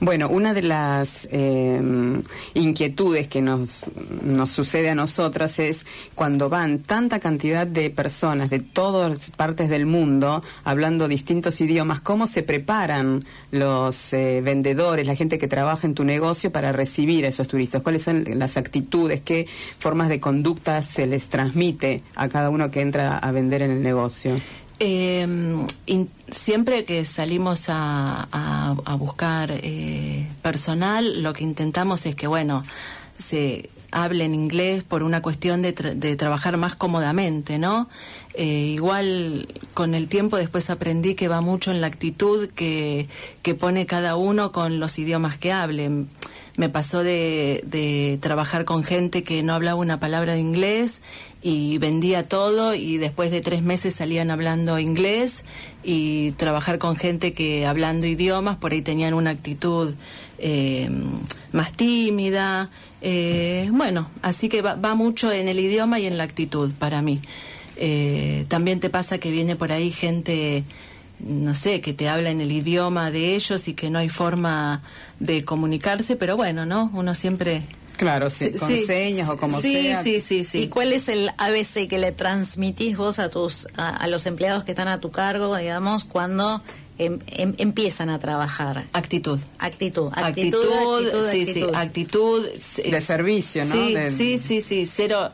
Bueno, una de las em, inquietudes que nos, nos sucede a nosotras es cuando van tanta cantidad de personas de todas partes del mundo hablando distintos idiomas, ¿cómo se preparan los eh, vendedores, la gente que trabaja en tu negocio para recibir a esos turistas? ¿Cuáles son las actitudes? ¿Qué formas de conducta se les transmite a cada uno que entra a vender en el negocio? Eh, siempre que salimos a, buscar eh, personal, lo que intentamos es que, bueno, se hable en inglés por una cuestión de, trabajar más cómodamente, ¿no? Eh, igual con el tiempo después aprendí que va mucho en la actitud que, que pone cada uno con los idiomas que hablen me pasó de, de, trabajar con gente que no hablaba una palabra de inglés y vendía todo y después de tres meses salían hablando inglés y trabajar con gente que hablando idiomas por ahí tenían una actitud eh, más tímida. Eh, bueno, así que va, mucho en el idioma y en la actitud para mí. Eh, también te pasa que viene por ahí gente no sé, que te habla en el idioma de ellos y que no hay forma de comunicarse, pero bueno, ¿no? Uno siempre... Claro, sí, con señas o como sea. Sí, sí, sí. ¿Y cuál es el ABC que le transmitís vos a tus a, los empleados que están a tu cargo, digamos, cuando em, em, empiezan a trabajar? Actitud. Actitud. Actitud, actitud, sí, sí, actitud. de servicio, ¿no? Sí, sí, sí, sí, cero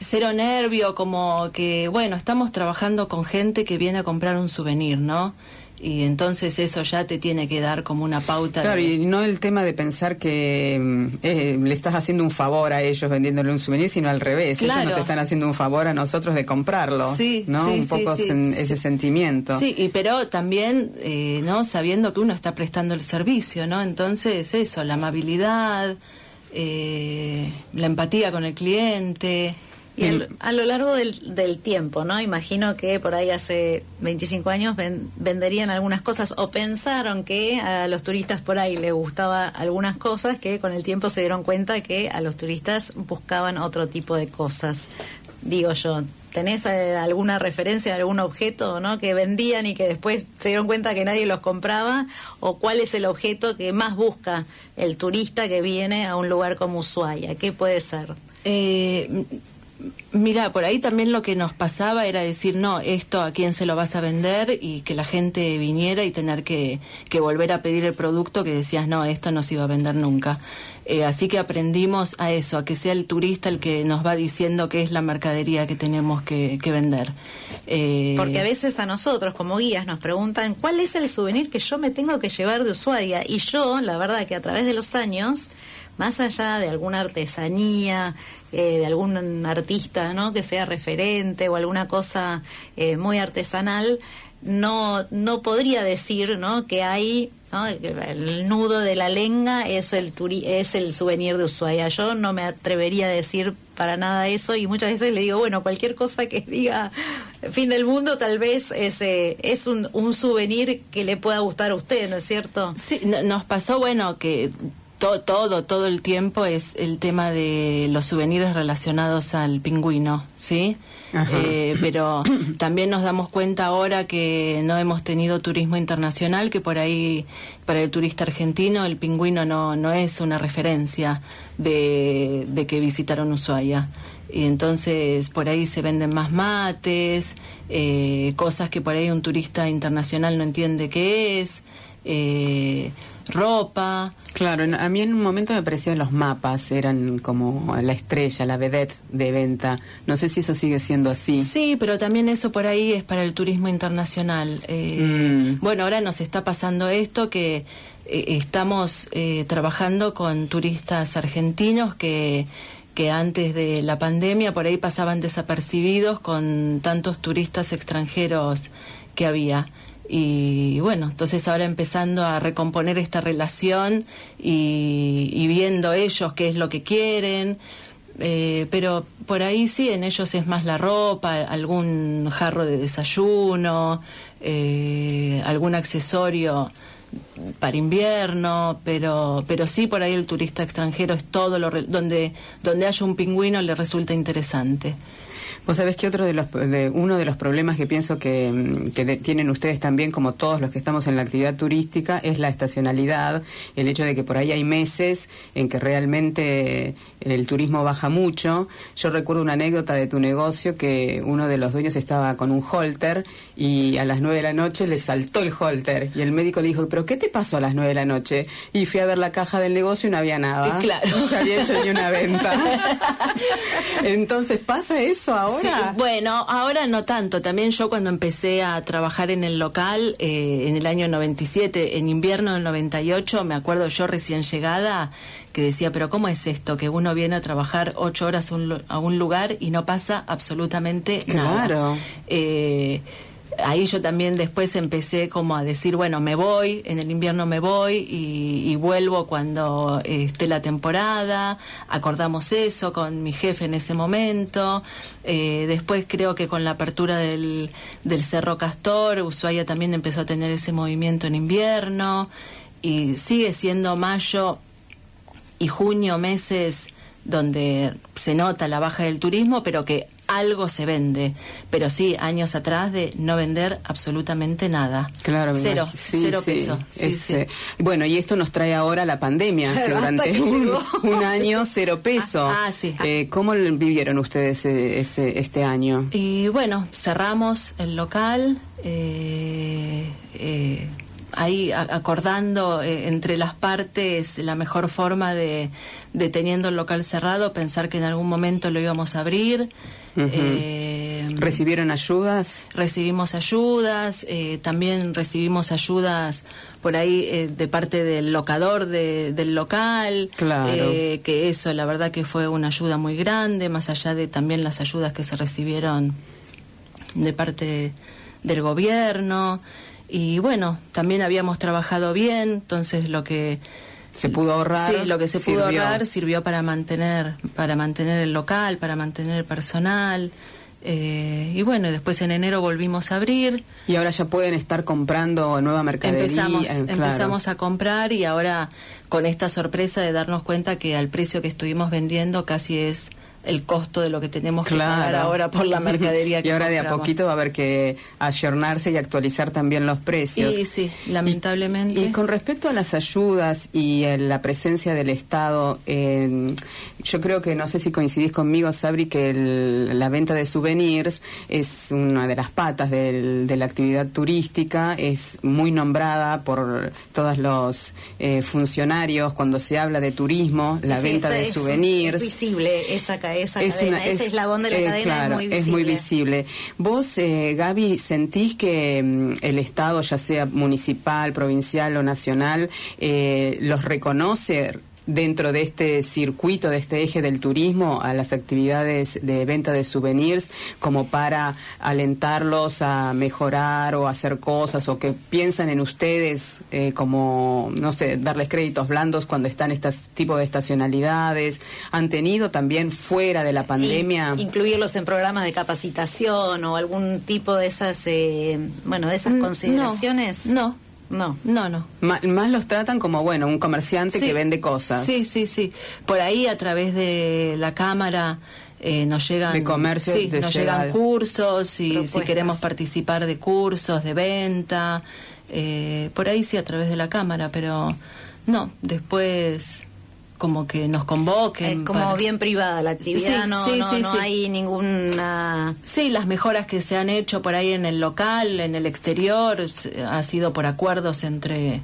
cero nervio, como que, bueno, estamos trabajando con gente que viene a comprar un souvenir, ¿no? Y entonces eso ya te tiene que dar como una pauta. Claro, y no el tema de pensar que mm, eh, le estás haciendo un favor a ellos vendiéndole un souvenir, sino al revés. Ellos nos están haciendo un favor a nosotros de comprarlo. Sí, ¿no? un poco ese sentimiento. Sí, y pero también, eh, ¿no? Sabiendo que uno está prestando el servicio, ¿no? Entonces, eso, la amabilidad, eh, la empatía con el cliente. Y a lo largo del, del, tiempo, ¿no? Imagino que por ahí hace 25 años venderían algunas cosas o pensaron que a los turistas por ahí les gustaba algunas cosas que con el tiempo se dieron cuenta que a los turistas buscaban otro tipo de cosas. Digo yo, ¿tenés eh, alguna referencia de algún objeto ¿no? que vendían y que después se dieron cuenta que nadie los compraba? ¿O cuál es el objeto que más busca el turista que viene a un lugar como Ushuaia? ¿Qué puede ser? Eh, Mira, por ahí también lo que nos pasaba era decir, no, esto a quién se lo vas a vender y que la gente viniera y tener que, que volver a pedir el producto que decías, no, esto no se iba a vender nunca. Eh, así que aprendimos a eso, a que sea el turista el que nos va diciendo qué es la mercadería que tenemos que, vender. Eh, Porque a veces a nosotros como guías nos preguntan, ¿cuál es el souvenir que yo me tengo que llevar de Ushuaia? Y yo, la verdad que a través de los años más allá de alguna artesanía, eh, de algún artista ¿no? que sea referente o alguna cosa eh, muy artesanal, no, no podría decir ¿no? que hay el nudo de la lenga es el es el souvenir de Ushuaia. Yo no me atrevería a decir para nada eso y muchas veces le digo, bueno, cualquier cosa que diga fin del mundo tal vez es, es un, un souvenir que le pueda gustar a usted, ¿no es cierto? Sí, nos pasó, bueno, que todo, todo el tiempo es el tema de los souvenirs relacionados al pingüino, ¿sí? Eh, pero también nos damos cuenta ahora que no hemos tenido turismo internacional, que por ahí para el turista argentino el pingüino no, no es una referencia de, de que visitaron Ushuaia. Y entonces por ahí se venden más mates, eh, cosas que por ahí un turista internacional no entiende qué es. Eh, ropa. Claro, a mí en un momento me parecían los mapas, eran como la estrella, la vedette de venta. No sé si eso sigue siendo así. Sí, pero también eso por ahí es para el turismo internacional. Eh, mm. Bueno, ahora nos está pasando esto que eh, estamos eh, trabajando con turistas argentinos que que antes de la pandemia por ahí pasaban desapercibidos con tantos turistas extranjeros que había. Y bueno, entonces ahora empezando a recomponer esta relación y, viendo ellos qué es lo que quieren. Eh, pero por ahí sí, en ellos es más la ropa, algún jarro de desayuno, eh, algún accesorio para invierno, pero pero sí por ahí el turista extranjero es todo lo donde donde haya un pingüino le resulta interesante. Vos sabés que otro de los, de, uno de los problemas que pienso que, mm, que tienen ustedes también, como todos los que estamos en la actividad turística, es la estacionalidad, el hecho de que por ahí hay meses en que realmente el turismo baja mucho. Yo recuerdo una anécdota de tu negocio que uno de los dueños estaba con un holter y a las nueve de la noche le saltó el holter y el médico le dijo, pero ¿qué te pasó a las nueve de la noche? Y fui a ver la caja del negocio y no había nada. Claro. No se había hecho ni una venta. Entonces, ¿pasa eso ahora? Bueno, ahora no tanto. También yo cuando empecé a trabajar en el local eh, en el año 97, en invierno del 98, me acuerdo yo recién llegada que decía, pero ¿cómo es esto? Que uno viene a trabajar ocho horas a un lugar y no pasa absolutamente nada. Claro. Eh, ahí yo también después empecé como a decir, bueno, me voy, en el invierno me voy y, vuelvo cuando esté la temporada, acordamos eso con mi jefe en ese momento, eh, después creo que con la apertura del, del Cerro Castor, Ushuaia también empezó a tener ese movimiento en invierno y sigue siendo mayo y junio meses donde se nota la baja del turismo, pero que algo se vende. Pero sí, años atrás de no vender absolutamente nada. Claro, cero, cero peso. Eh, bueno, y esto nos trae ahora la pandemia, que durante un, año cero peso. Ah, ah sí. Eh, ¿Cómo vivieron ustedes ese, este año? Y bueno, cerramos el local. Eh, eh ahí acordando eh, entre las partes la mejor forma de, de, teniendo el local cerrado, pensar que en algún momento lo íbamos a abrir. Eh, ¿Recibieron ayudas? Recibimos ayudas, eh, también recibimos ayudas por ahí eh, de parte del locador del local, claro. que eso la verdad que fue una ayuda muy grande, más allá de también las ayudas que se recibieron de parte del gobierno. Y bueno, también habíamos trabajado bien, entonces lo que se pudo ahorrar. Sí, lo que se pudo ahorrar sirvió para mantener, para mantener el local, para mantener el personal. Eh, y bueno, después en enero volvimos a abrir. Y ahora ya pueden estar comprando nueva mercadería. Empezamos, eh, empezamos a comprar y ahora con esta sorpresa de darnos cuenta que al precio que estuvimos vendiendo casi es el costo de lo que tenemos que pagar ahora por la mercadería que Y ahora de a poquito va a haber que ayornarse y actualizar también los precios. Sí, sí, lamentablemente. Y, con respecto a las ayudas y la presencia del Estado, yo creo que no sé si coincidís conmigo, Sabri, que la venta de souvenirs es una de las patas de la actividad turística, es muy nombrada por todos los eh, funcionarios cuando se habla de turismo, la venta de souvenirs. Es visible esa esa es cadena, ese eslabón de la eh, cadena es muy visible. Es muy visible. Vos, eh, Gaby, ¿sentís que mm, el Estado, ya sea municipal, provincial o nacional, eh, los reconoce dentro de este circuito, de este eje del turismo, a las actividades de venta de souvenirs, como para alentarlos a mejorar o hacer cosas, o que piensan en ustedes eh, como, no sé, darles créditos blandos cuando están este tipo de estacionalidades. ¿Han tenido también fuera de la pandemia? incluirlos en programas de capacitación o algún tipo de esas, eh, bueno, de esas consideraciones. no. No, no, no. más los tratan como, bueno, un comerciante que vende cosas. Sí, sí, sí. Por ahí a través de la cámara eh, nos llegan... De comercio. Sí, nos llegan cursos y si queremos participar de cursos, de venta. Eh, por ahí sí a través de la cámara, pero no, después como que nos convoquen. Es como bien privada la actividad, no, no, no hay ninguna... Sí, las mejoras que se han hecho por ahí en el local, en el exterior, ha sido por acuerdos entre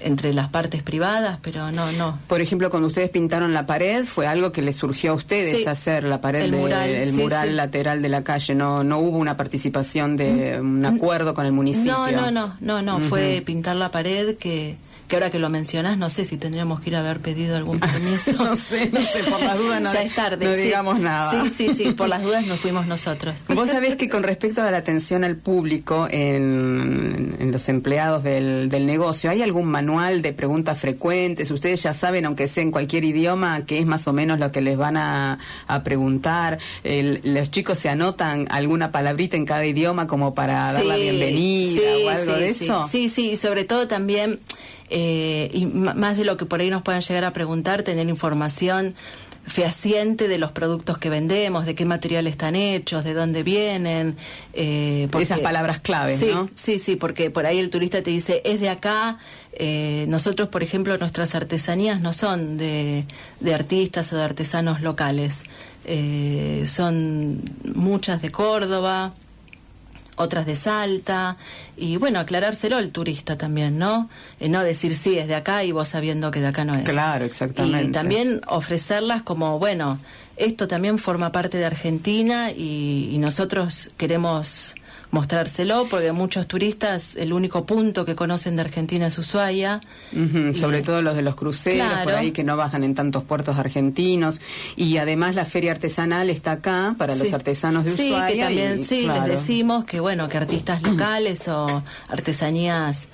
entre las partes privadas, pero no, no. Por ejemplo, cuando ustedes pintaron la pared, fue algo que les surgió a ustedes hacer la pared, el mural, el mural lateral de la calle. No, no hubo una participación de un acuerdo con el municipio. No, no, no, no, no. Fue pintar la pared que que ahora que lo mencionas, no sé si tendríamos que ir a haber pedido algún permiso. no sé, no sé, por las dudas no, ya es tarde, no digamos nada. Sí, sí, sí, por las dudas nos fuimos nosotros. Vos sabés que con respecto a la atención al público en, los empleados del, negocio, ¿hay algún manual de preguntas frecuentes? Ustedes ya saben, aunque sea en cualquier idioma, qué es más o menos lo que les van a, preguntar. los chicos se anotan alguna palabrita en cada idioma como para dar la bienvenida o algo de eso. Sí, sí, sobre todo también eh, y más de lo que por ahí nos puedan llegar a preguntar, tener información fehaciente de los productos que vendemos, de qué material están hechos, de dónde vienen. Eh, Esas palabras claves, sí, ¿no? Sí, sí, porque por ahí el turista te dice, es de acá. Eh, nosotros, por ejemplo, nuestras artesanías no son de, de artistas o de artesanos locales. Eh, son muchas de Córdoba, otras de Salta, y bueno, aclarárselo al turista también, ¿no? Eh, no decir sí, es de acá y vos sabiendo que de acá no es. Claro, exactamente. Y también ofrecerlas como, bueno, esto también forma parte de Argentina y nosotros queremos mostrárselo, porque muchos turistas el único punto que conocen de Argentina es Ushuaia. sobre todo los de los cruceros, por ahí que no bajan en tantos puertos argentinos. Y además la feria artesanal está acá para los artesanos de Ushuaia. Sí, que también, sí, les decimos que bueno, que artistas locales o artesanías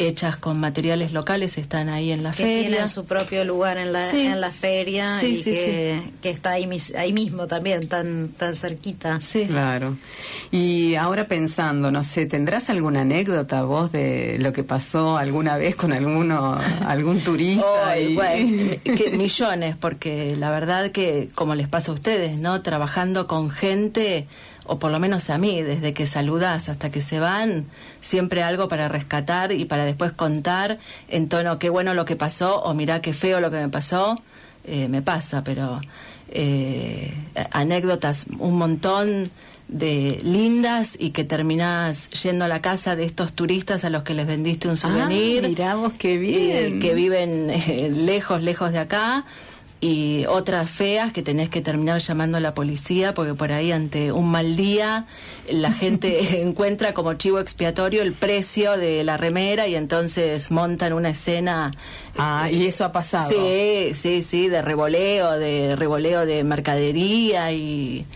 hechas con materiales locales están ahí en la que feria. Tienen su propio lugar en la, en la feria y que, que, está ahí, ahí mismo también, tan, tan cerquita. Sí. Claro. Y ahora pensando, no sé, ¿tendrás alguna anécdota vos de lo que pasó alguna vez con alguno, algún turista? que millones, porque la verdad que, como les pasa a ustedes, ¿no? Trabajando con gente o por lo menos a mí, desde que saludas hasta que se van, siempre algo para rescatar y para después contar en tono qué bueno lo que pasó o mirá qué feo lo que me pasó, eh, me pasa, pero eh, anécdotas un montón de lindas y que terminás yendo a la casa de estos turistas a los que les vendiste un souvenir. Ah, miramos qué bien. que viven eh, lejos, lejos de acá y otras feas que tenés que terminar llamando a la policía porque por ahí ante un mal día la gente encuentra como chivo expiatorio el precio de la remera y entonces montan una escena. Ah, y eso ha pasado. Sí, sí, sí, de revoleo, de revoleo de mercadería y...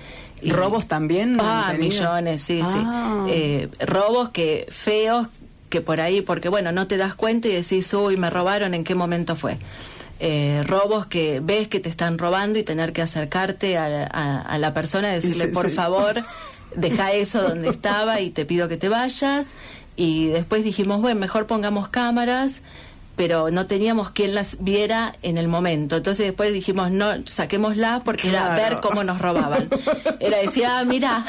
¿Robos también? Ah, millones, sí, sí. Ah. Eh, robos que feos que por ahí, porque bueno, no te das cuenta y decís, uy, me robaron, ¿en qué momento fue? Eh, robos que ves que te están robando y tener que acercarte a, a- a la persona y decirle, Sí, por sí. favor, deja eso donde estaba y te pido que te vayas. Y después dijimos, bueno, mejor pongamos cámaras, pero no teníamos quien las viera en el momento. Entonces después dijimos, no, saquémoslas porque Claro. era ver cómo nos robaban. Era decir, ah, mira.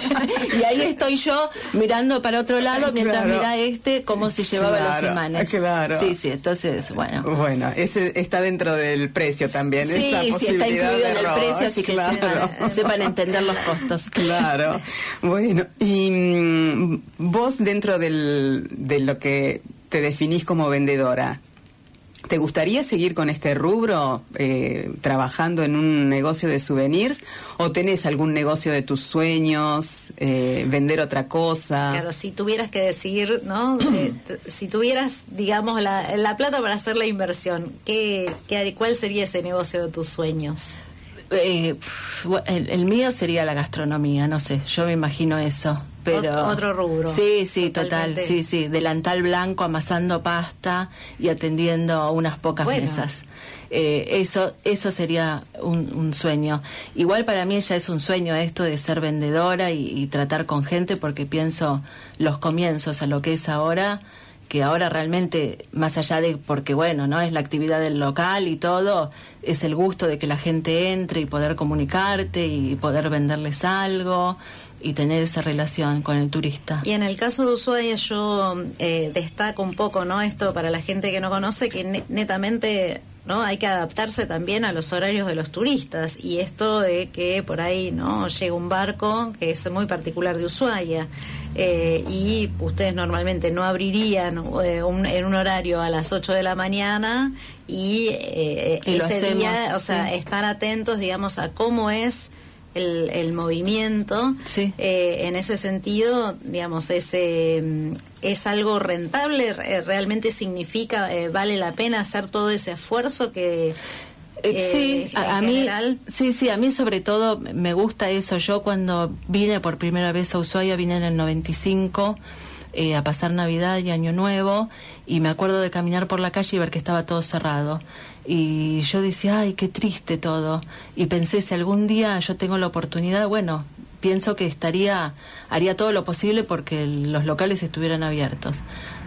y ahí estoy yo mirando para otro lado mientras Claro. mira este cómo se llevaba Claro, los imanes. claro. Sí, sí, entonces, bueno. Bueno, ese está dentro del precio también. Sí, esa sí, está posibilidad incluido de en el precio, así que sepan, sepan entender los costos. Claro. Bueno, y mm, vos dentro del, de lo que te definís como vendedora, ¿te gustaría seguir con este rubro, eh, trabajando en un negocio de souvenirs? ¿O tenés algún negocio de tus sueños, eh, vender otra cosa? Claro, si tuvieras que decidir, ¿no? Eh, si tuvieras, digamos, la, la plata para hacer la inversión, ¿qué, qué ¿cuál sería ese negocio de tus sueños? Eh, el, el mío sería la gastronomía, no sé, yo me imagino eso. Pero, Ot- otro rubro. Sí, sí, total, sí, sí, delantal blanco amasando pasta y atendiendo unas pocas Bueno. mesas. Eh, eso, eso sería un, un sueño. Igual para mí ya es un sueño esto de ser vendedora y, y tratar con gente porque pienso los comienzos a lo que es ahora que ahora realmente, más allá de, porque bueno, ¿no? Es la actividad del local y todo, es el gusto de que la gente entre y poder comunicarte y poder venderles algo y tener esa relación con el turista. Y en el caso de Ushuaia yo eh, destaco un poco, ¿no? Esto para la gente que no conoce, que ne- netamente, ¿no? Hay que adaptarse también a los horarios de los turistas y esto de que por ahí, ¿no? Llega un barco que es muy particular de Ushuaia eh, y ustedes normalmente no abrirían eh, un- en un horario a las 8 de la mañana y, eh, Y ese hacemos, día, o sea, sí. estar atentos, digamos, a cómo es el, el movimiento. Sí. Eh, en ese sentido, digamos, es, eh, es algo rentable, Re- realmente significa, eh, vale la pena hacer todo ese esfuerzo que... Eh, eh, sí, a, a mí, sí, sí, a mí sobre todo me gusta eso. Yo cuando vine por primera vez a Ushuaia, vine en el 95 eh, a pasar Navidad y Año Nuevo y me acuerdo de caminar por la calle y ver que estaba todo cerrado. Y yo decía, ay, qué triste todo. Y pensé, si algún día yo tengo la oportunidad, bueno, pienso que estaría, haría todo lo posible porque los locales estuvieran abiertos.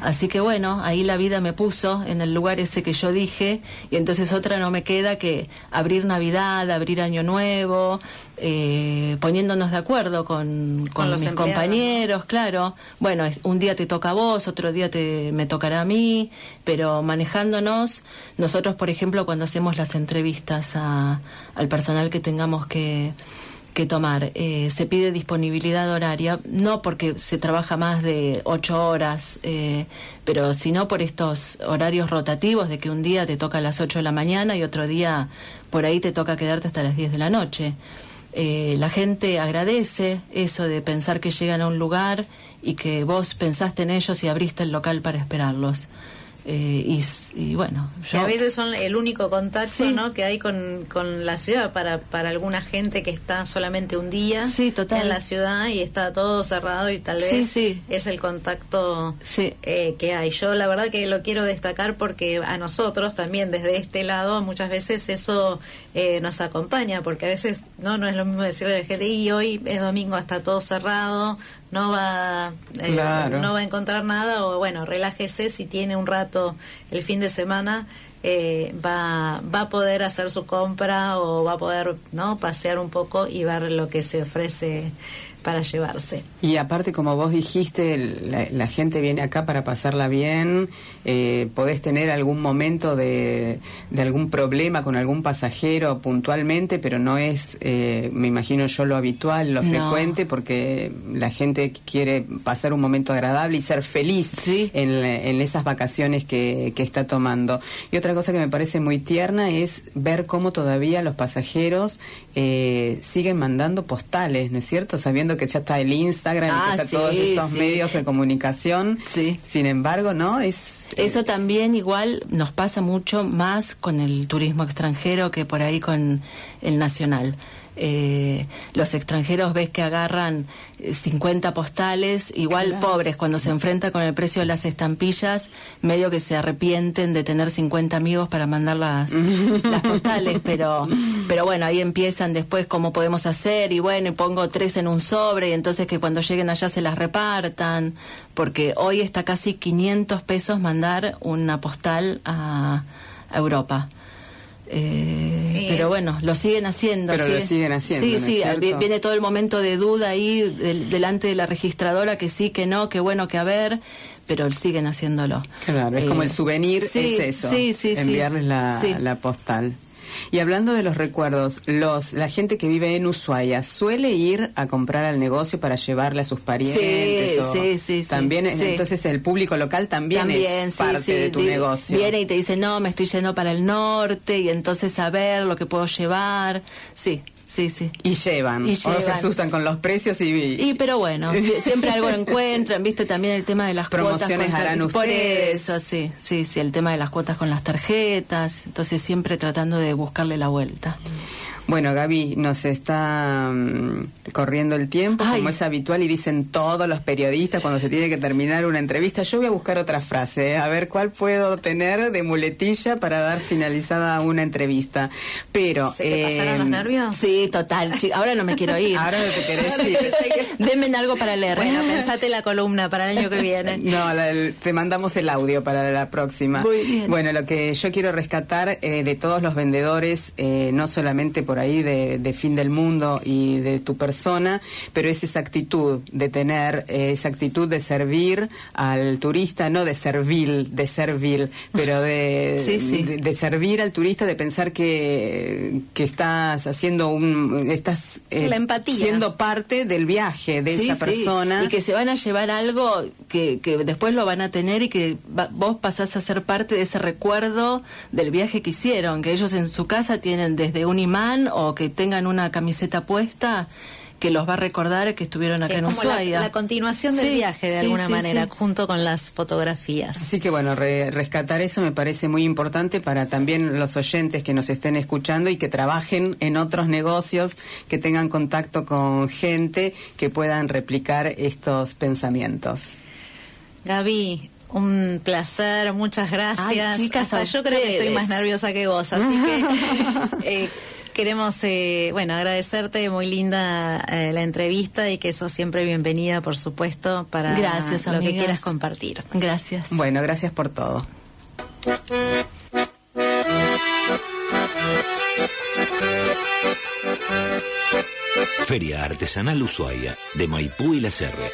Así que bueno, ahí la vida me puso en el lugar ese que yo dije y entonces otra no me queda que abrir Navidad, abrir Año Nuevo, eh, poniéndonos de acuerdo con, con, Con los mis empleados, compañeros, claro. Bueno, un día te toca a vos, otro día te, me tocará a mí, pero manejándonos, nosotros, por ejemplo, cuando hacemos las entrevistas a- al personal que tengamos que que tomar. Eh, se pide disponibilidad horaria, no porque se trabaja más de ocho horas, eh, pero sino por estos horarios rotativos de que un día te toca a las ocho de la mañana y otro día por ahí te toca quedarte hasta las 10 de la noche. Eh, la gente agradece eso de pensar que llegan a un lugar y que vos pensaste en ellos y abriste el local para esperarlos. Eh, y, bueno, que yo... a veces son el único contacto Sí. ¿no? que hay con, con la ciudad para, para alguna gente que está solamente un día Sí, total. en la ciudad y está todo cerrado y tal vez sí. es el contacto eh, que hay. Yo la verdad que lo quiero destacar porque a nosotros también desde este lado muchas veces eso eh, nos acompaña porque a veces no no es lo mismo decirle a la gente y hoy es domingo está todo cerrado no va eh, Claro. no va a encontrar nada o bueno relájese si tiene un rato el fin de semana eh, va va a poder hacer su compra o va a poder no pasear un poco y ver lo que se ofrece para llevarse. Y aparte, como vos dijiste, la, gente viene acá para pasarla bien, eh, podés tener algún momento de, de, algún problema con algún pasajero puntualmente, pero no es, eh, me imagino yo, lo habitual, lo frecuente, porque la gente quiere pasar un momento agradable y ser feliz en, en, esas vacaciones que, que está tomando. Y otra cosa que me parece muy tierna es ver cómo todavía los pasajeros eh, siguen mandando postales, ¿no es cierto? Sabiendo que ya está el Instagram, que ah, está todos estos medios de comunicación. Sin embargo, ¿no? Es eh, eso también igual nos pasa mucho más con el turismo extranjero que por ahí con el nacional. Eh, los extranjeros ves que agarran 50 eh, postales, igual pobres, cuando se enfrenta con el precio de las estampillas, medio que se arrepienten de tener 50 amigos para mandar las, las postales, pero, pero bueno, ahí empiezan después cómo podemos hacer, y bueno, y pongo tres en un sobre, y entonces que cuando lleguen allá se las repartan, porque hoy está casi 500 pesos mandar una postal a Europa. Eh, pero bueno, lo siguen haciendo. Pero lo siguen haciendo. Sí, sí, viene todo el momento de duda ahí delante de la registradora que sí, que no, que bueno, que a ver, pero siguen haciéndolo. Claro, es como el eh, souvenir, es eso. Sí, sí, enviarles la, la postal. Y hablando de los recuerdos, los la gente que vive en Ushuaia suele ir a comprar al negocio para llevarle a sus parientes. Sí, sí, sí. También, entonces el público local también, es parte de tu negocio. Viene y te dice, no, me estoy yendo para el norte y entonces a ver lo que puedo llevar. Sí, Sí, sí. Y llevan. Y O se asustan con los precios y... Y pero bueno, siempre algo encuentran, viste también el tema de las Promociones cuotas. harán Por eso, sí, sí, sí, el tema de las cuotas con las tarjetas. Entonces siempre tratando de buscarle la vuelta. Bueno, Gaby, nos está mm, corriendo el tiempo, como es habitual, y dicen todos los periodistas cuando se tiene que terminar una entrevista. Yo voy a buscar otra frase, ¿eh? a ver cuál puedo tener de muletilla para dar finalizada una entrevista. Pero. ¿Se te pasaron los eh, nervios? Sí, total. Ahora no me quiero ir. Ahora no te querés ir. Denme algo para leer. Bueno, pensate la columna para el año que viene. No, te mandamos el audio para la próxima. Muy bien. Bueno, lo que yo quiero rescatar eh, de todos los vendedores, no solamente por ahí de, fin del mundo y de tu persona, pero es esa actitud de tener, eh, esa actitud de servir al turista, no de servir, de servir, pero de, De, servir al turista, de pensar que, que estás haciendo un, estás eh, La empatía. siendo parte del viaje de esa persona. Y que se van a llevar algo que, que después lo van a tener y que vos pasás a ser parte de ese recuerdo del viaje que hicieron, que ellos en su casa tienen desde un imán o que tengan una camiseta puesta que los va a recordar que estuvieron acá en Ushuaia. La, continuación del viaje, de alguna manera, junto con las fotografías. Así que bueno, rescatar eso me parece muy importante para también los oyentes que nos estén escuchando y que trabajen en otros negocios, que tengan contacto con gente que puedan replicar estos pensamientos. Gaby, un placer, muchas gracias. chicas, Hasta yo creo que estoy más nerviosa que vos, así que eh, Queremos, eh, bueno, agradecerte, muy linda eh, la entrevista y que eso siempre bienvenida, por supuesto, para gracias, lo que quieras compartir. Gracias. Bueno, gracias por todo. Feria Artesanal Ushuaia, de Maipú y la Serre.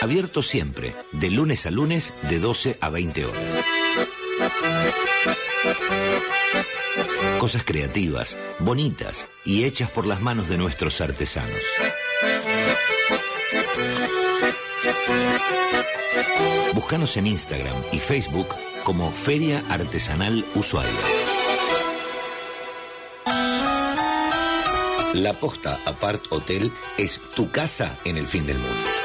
Abierto siempre, de lunes a lunes, de 12 a 20 horas. Cosas creativas, bonitas y hechas por las manos de nuestros artesanos. Búscanos en Instagram y Facebook como Feria Artesanal Ushuaia. La Posta Apart Hotel es tu casa en el fin del mundo.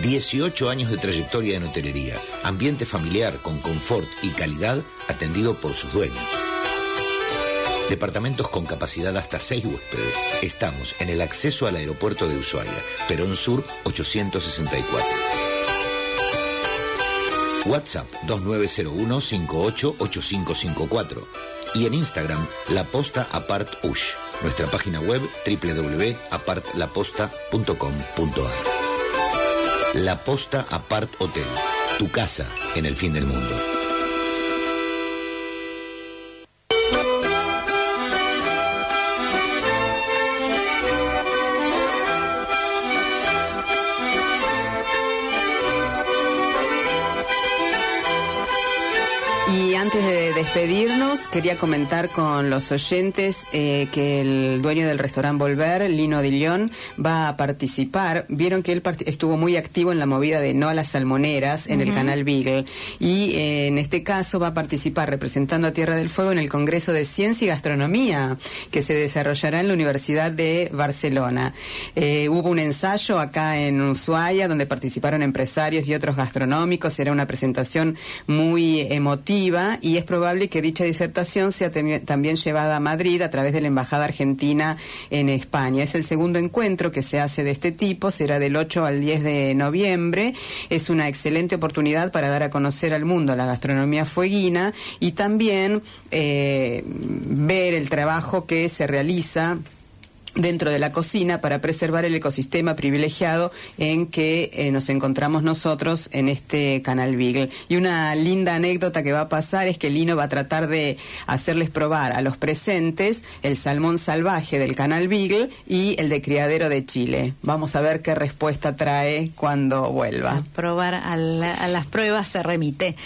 18 años de trayectoria en hotelería, ambiente familiar con confort y calidad atendido por sus dueños. Departamentos con capacidad hasta 6 huéspedes. Estamos en el acceso al aeropuerto de Ushuaia, Perón Sur 864. WhatsApp 2901-588554 y en Instagram La Posta Apart Ush. Nuestra página web www.apartlaposta.com.ar. La Posta Apart Hotel, tu casa en el fin del mundo. Despedirnos, quería comentar con los oyentes eh, que el dueño del restaurante Volver, Lino Dillón, va a participar. Vieron que él estuvo muy activo en la movida de No a las Salmoneras en el canal Beagle. Y eh, en este caso va a participar representando a Tierra del Fuego en el Congreso de Ciencia y Gastronomía que se desarrollará en la Universidad de Barcelona. Eh, hubo un ensayo acá en Ushuaia donde participaron empresarios y otros gastronómicos. Era una presentación muy emotiva y es probable que dicha disertación sea también llevada a Madrid a través de la Embajada Argentina en España. Es el segundo encuentro que se hace de este tipo, será del 8 al 10 de noviembre. Es una excelente oportunidad para dar a conocer al mundo la gastronomía fueguina y también eh, ver el trabajo que se realiza dentro de la cocina para preservar el ecosistema privilegiado en que eh, nos encontramos nosotros en este canal Beagle. Y una linda anécdota que va a pasar es que Lino va a tratar de hacerles probar a los presentes el salmón salvaje del canal Beagle y el de criadero de Chile. Vamos a ver qué respuesta trae cuando vuelva. Probar a, las pruebas se remite.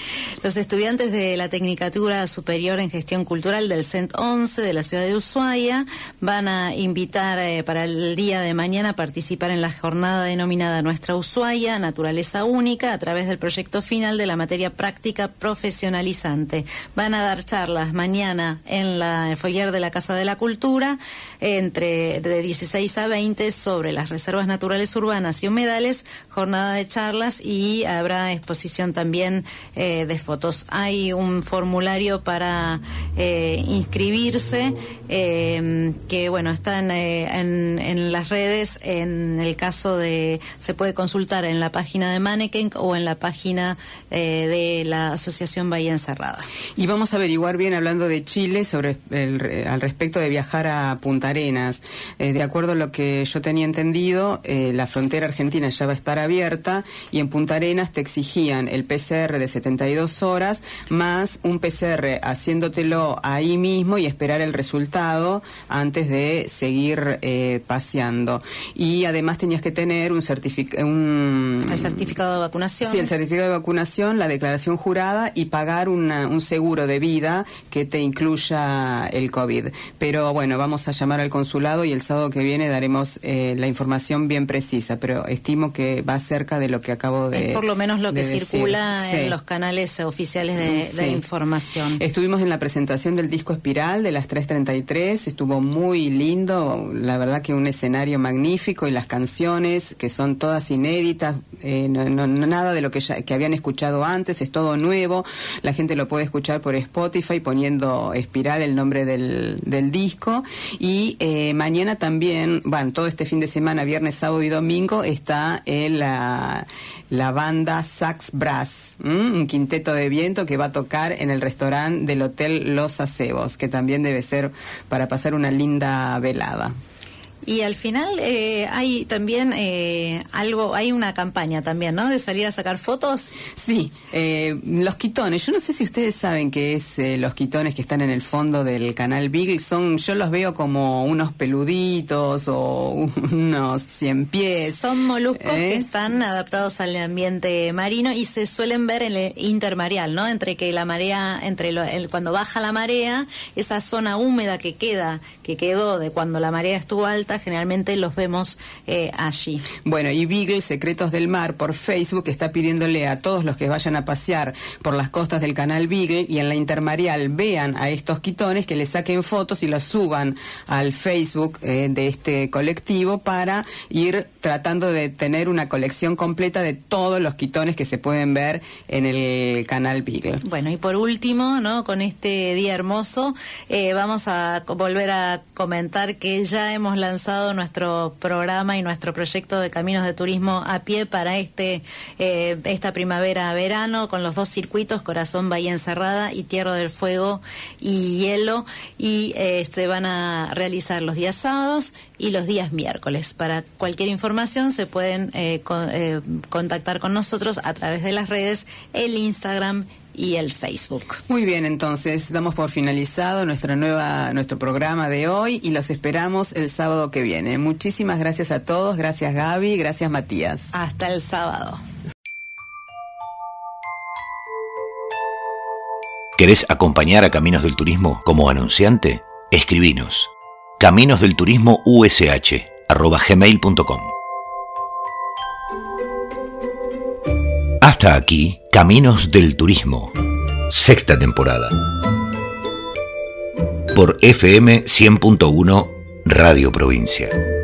Los estudiantes de la Tecnicatura Superior en Gestión Cultural del CENT 11 de la ciudad de Ushuaia van a invitar eh, para el día de mañana participar en la jornada denominada Nuestra Ushuaia, Naturaleza Única, a través del proyecto final de la materia práctica profesionalizante. Van a dar charlas mañana en la, el foyer de la Casa de la Cultura, entre de 16 a 20, sobre las reservas naturales urbanas y humedales, jornada de charlas y habrá exposición también eh, de fotos. Hay un formulario para eh, inscribirse que, bueno, está en en, las redes, en el caso de, se puede consultar en la página de Mannequin o en la página eh, de la Asociación Bahía Encerrada. Y vamos a averiguar bien, hablando de Chile, sobre el, al respecto de viajar a Punta Arenas. Eh, de acuerdo a lo que yo tenía entendido, eh, la frontera argentina ya va a estar abierta y en Punta Arenas te exigían el PCR de 72 horas más un PCR haciéndotelo ahí mismo y esperar el resultado antes de seguir eh, paseando. Y además tenías que tener un certificado. El certificado de vacunación. Sí, el certificado de vacunación, la declaración jurada y pagar un seguro de vida que te incluya el COVID. Pero bueno, vamos a llamar al consulado y el sábado que viene daremos eh, la información bien precisa, pero estimo que va cerca de lo que acabo de. Es por lo menos lo que circula en los canales oficiales de, de, información. Estuvimos en la presentación del disco Espiral de las 3.33, estuvo muy lindo, la verdad que un escenario magnífico y las canciones que son todas inéditas, eh, no, nada de lo que, ya, que habían escuchado antes, es todo nuevo, la gente lo puede escuchar por Spotify poniendo Espiral el nombre del, del disco y eh, mañana también, bueno, todo este fin de semana, viernes, sábado y domingo está en la, la banda Sax Brass, un quinteto de viento que va a tocar en el restaurante del Hotel Los Acebos, que también debe ser para pasar una linda velada. Y al final eh, hay también eh, algo, hay una campaña también, ¿no? De salir a sacar fotos. Sí, eh, los quitones. Yo no sé si ustedes saben qué es los quitones que están en el fondo del canal Beagle. Son, yo los veo como unos peluditos o unos cien pies. Son moluscos que están adaptados al ambiente marino y se suelen ver en el intermareal, ¿no? Entre que la marea, entre el, cuando baja la marea, esa zona húmeda que queda, que quedó de cuando la marea estuvo alta generalmente los vemos eh, allí. Bueno, y Beagle Secretos del Mar por Facebook está pidiéndole a todos los que vayan a pasear por las costas del canal Beagle y en la intermareal vean a estos quitones que le saquen fotos y los suban al Facebook eh, de este colectivo para ir tratando de tener una colección completa de todos los quitones que se pueden ver en el canal Beagle. Bueno, y por último, ¿no? Con este día hermoso, eh, vamos a volver a comentar que ya hemos lanzado nuestro programa y nuestro proyecto de caminos de turismo a pie para este eh, esta primavera-verano con los dos circuitos, Corazón Bahía Encerrada y Tierra del Fuego y Hielo. Y eh, se van a realizar los días sábados y los días miércoles. Para cualquier información se pueden eh, contactar con nosotros a través de las redes, el Instagram y el Facebook. Muy bien, entonces damos por finalizado nuestra nueva nuestro programa de hoy y los esperamos el sábado que viene. Muchísimas gracias a todos, gracias Gaby, gracias Matías. Hasta el sábado. ¿Querés acompañar a Caminos del Turismo como anunciante? Escribinos Caminos del Turismo USH gmail.com. Hasta aquí, Caminos del Turismo, sexta temporada. Por FM 100.1 Radio Provincia.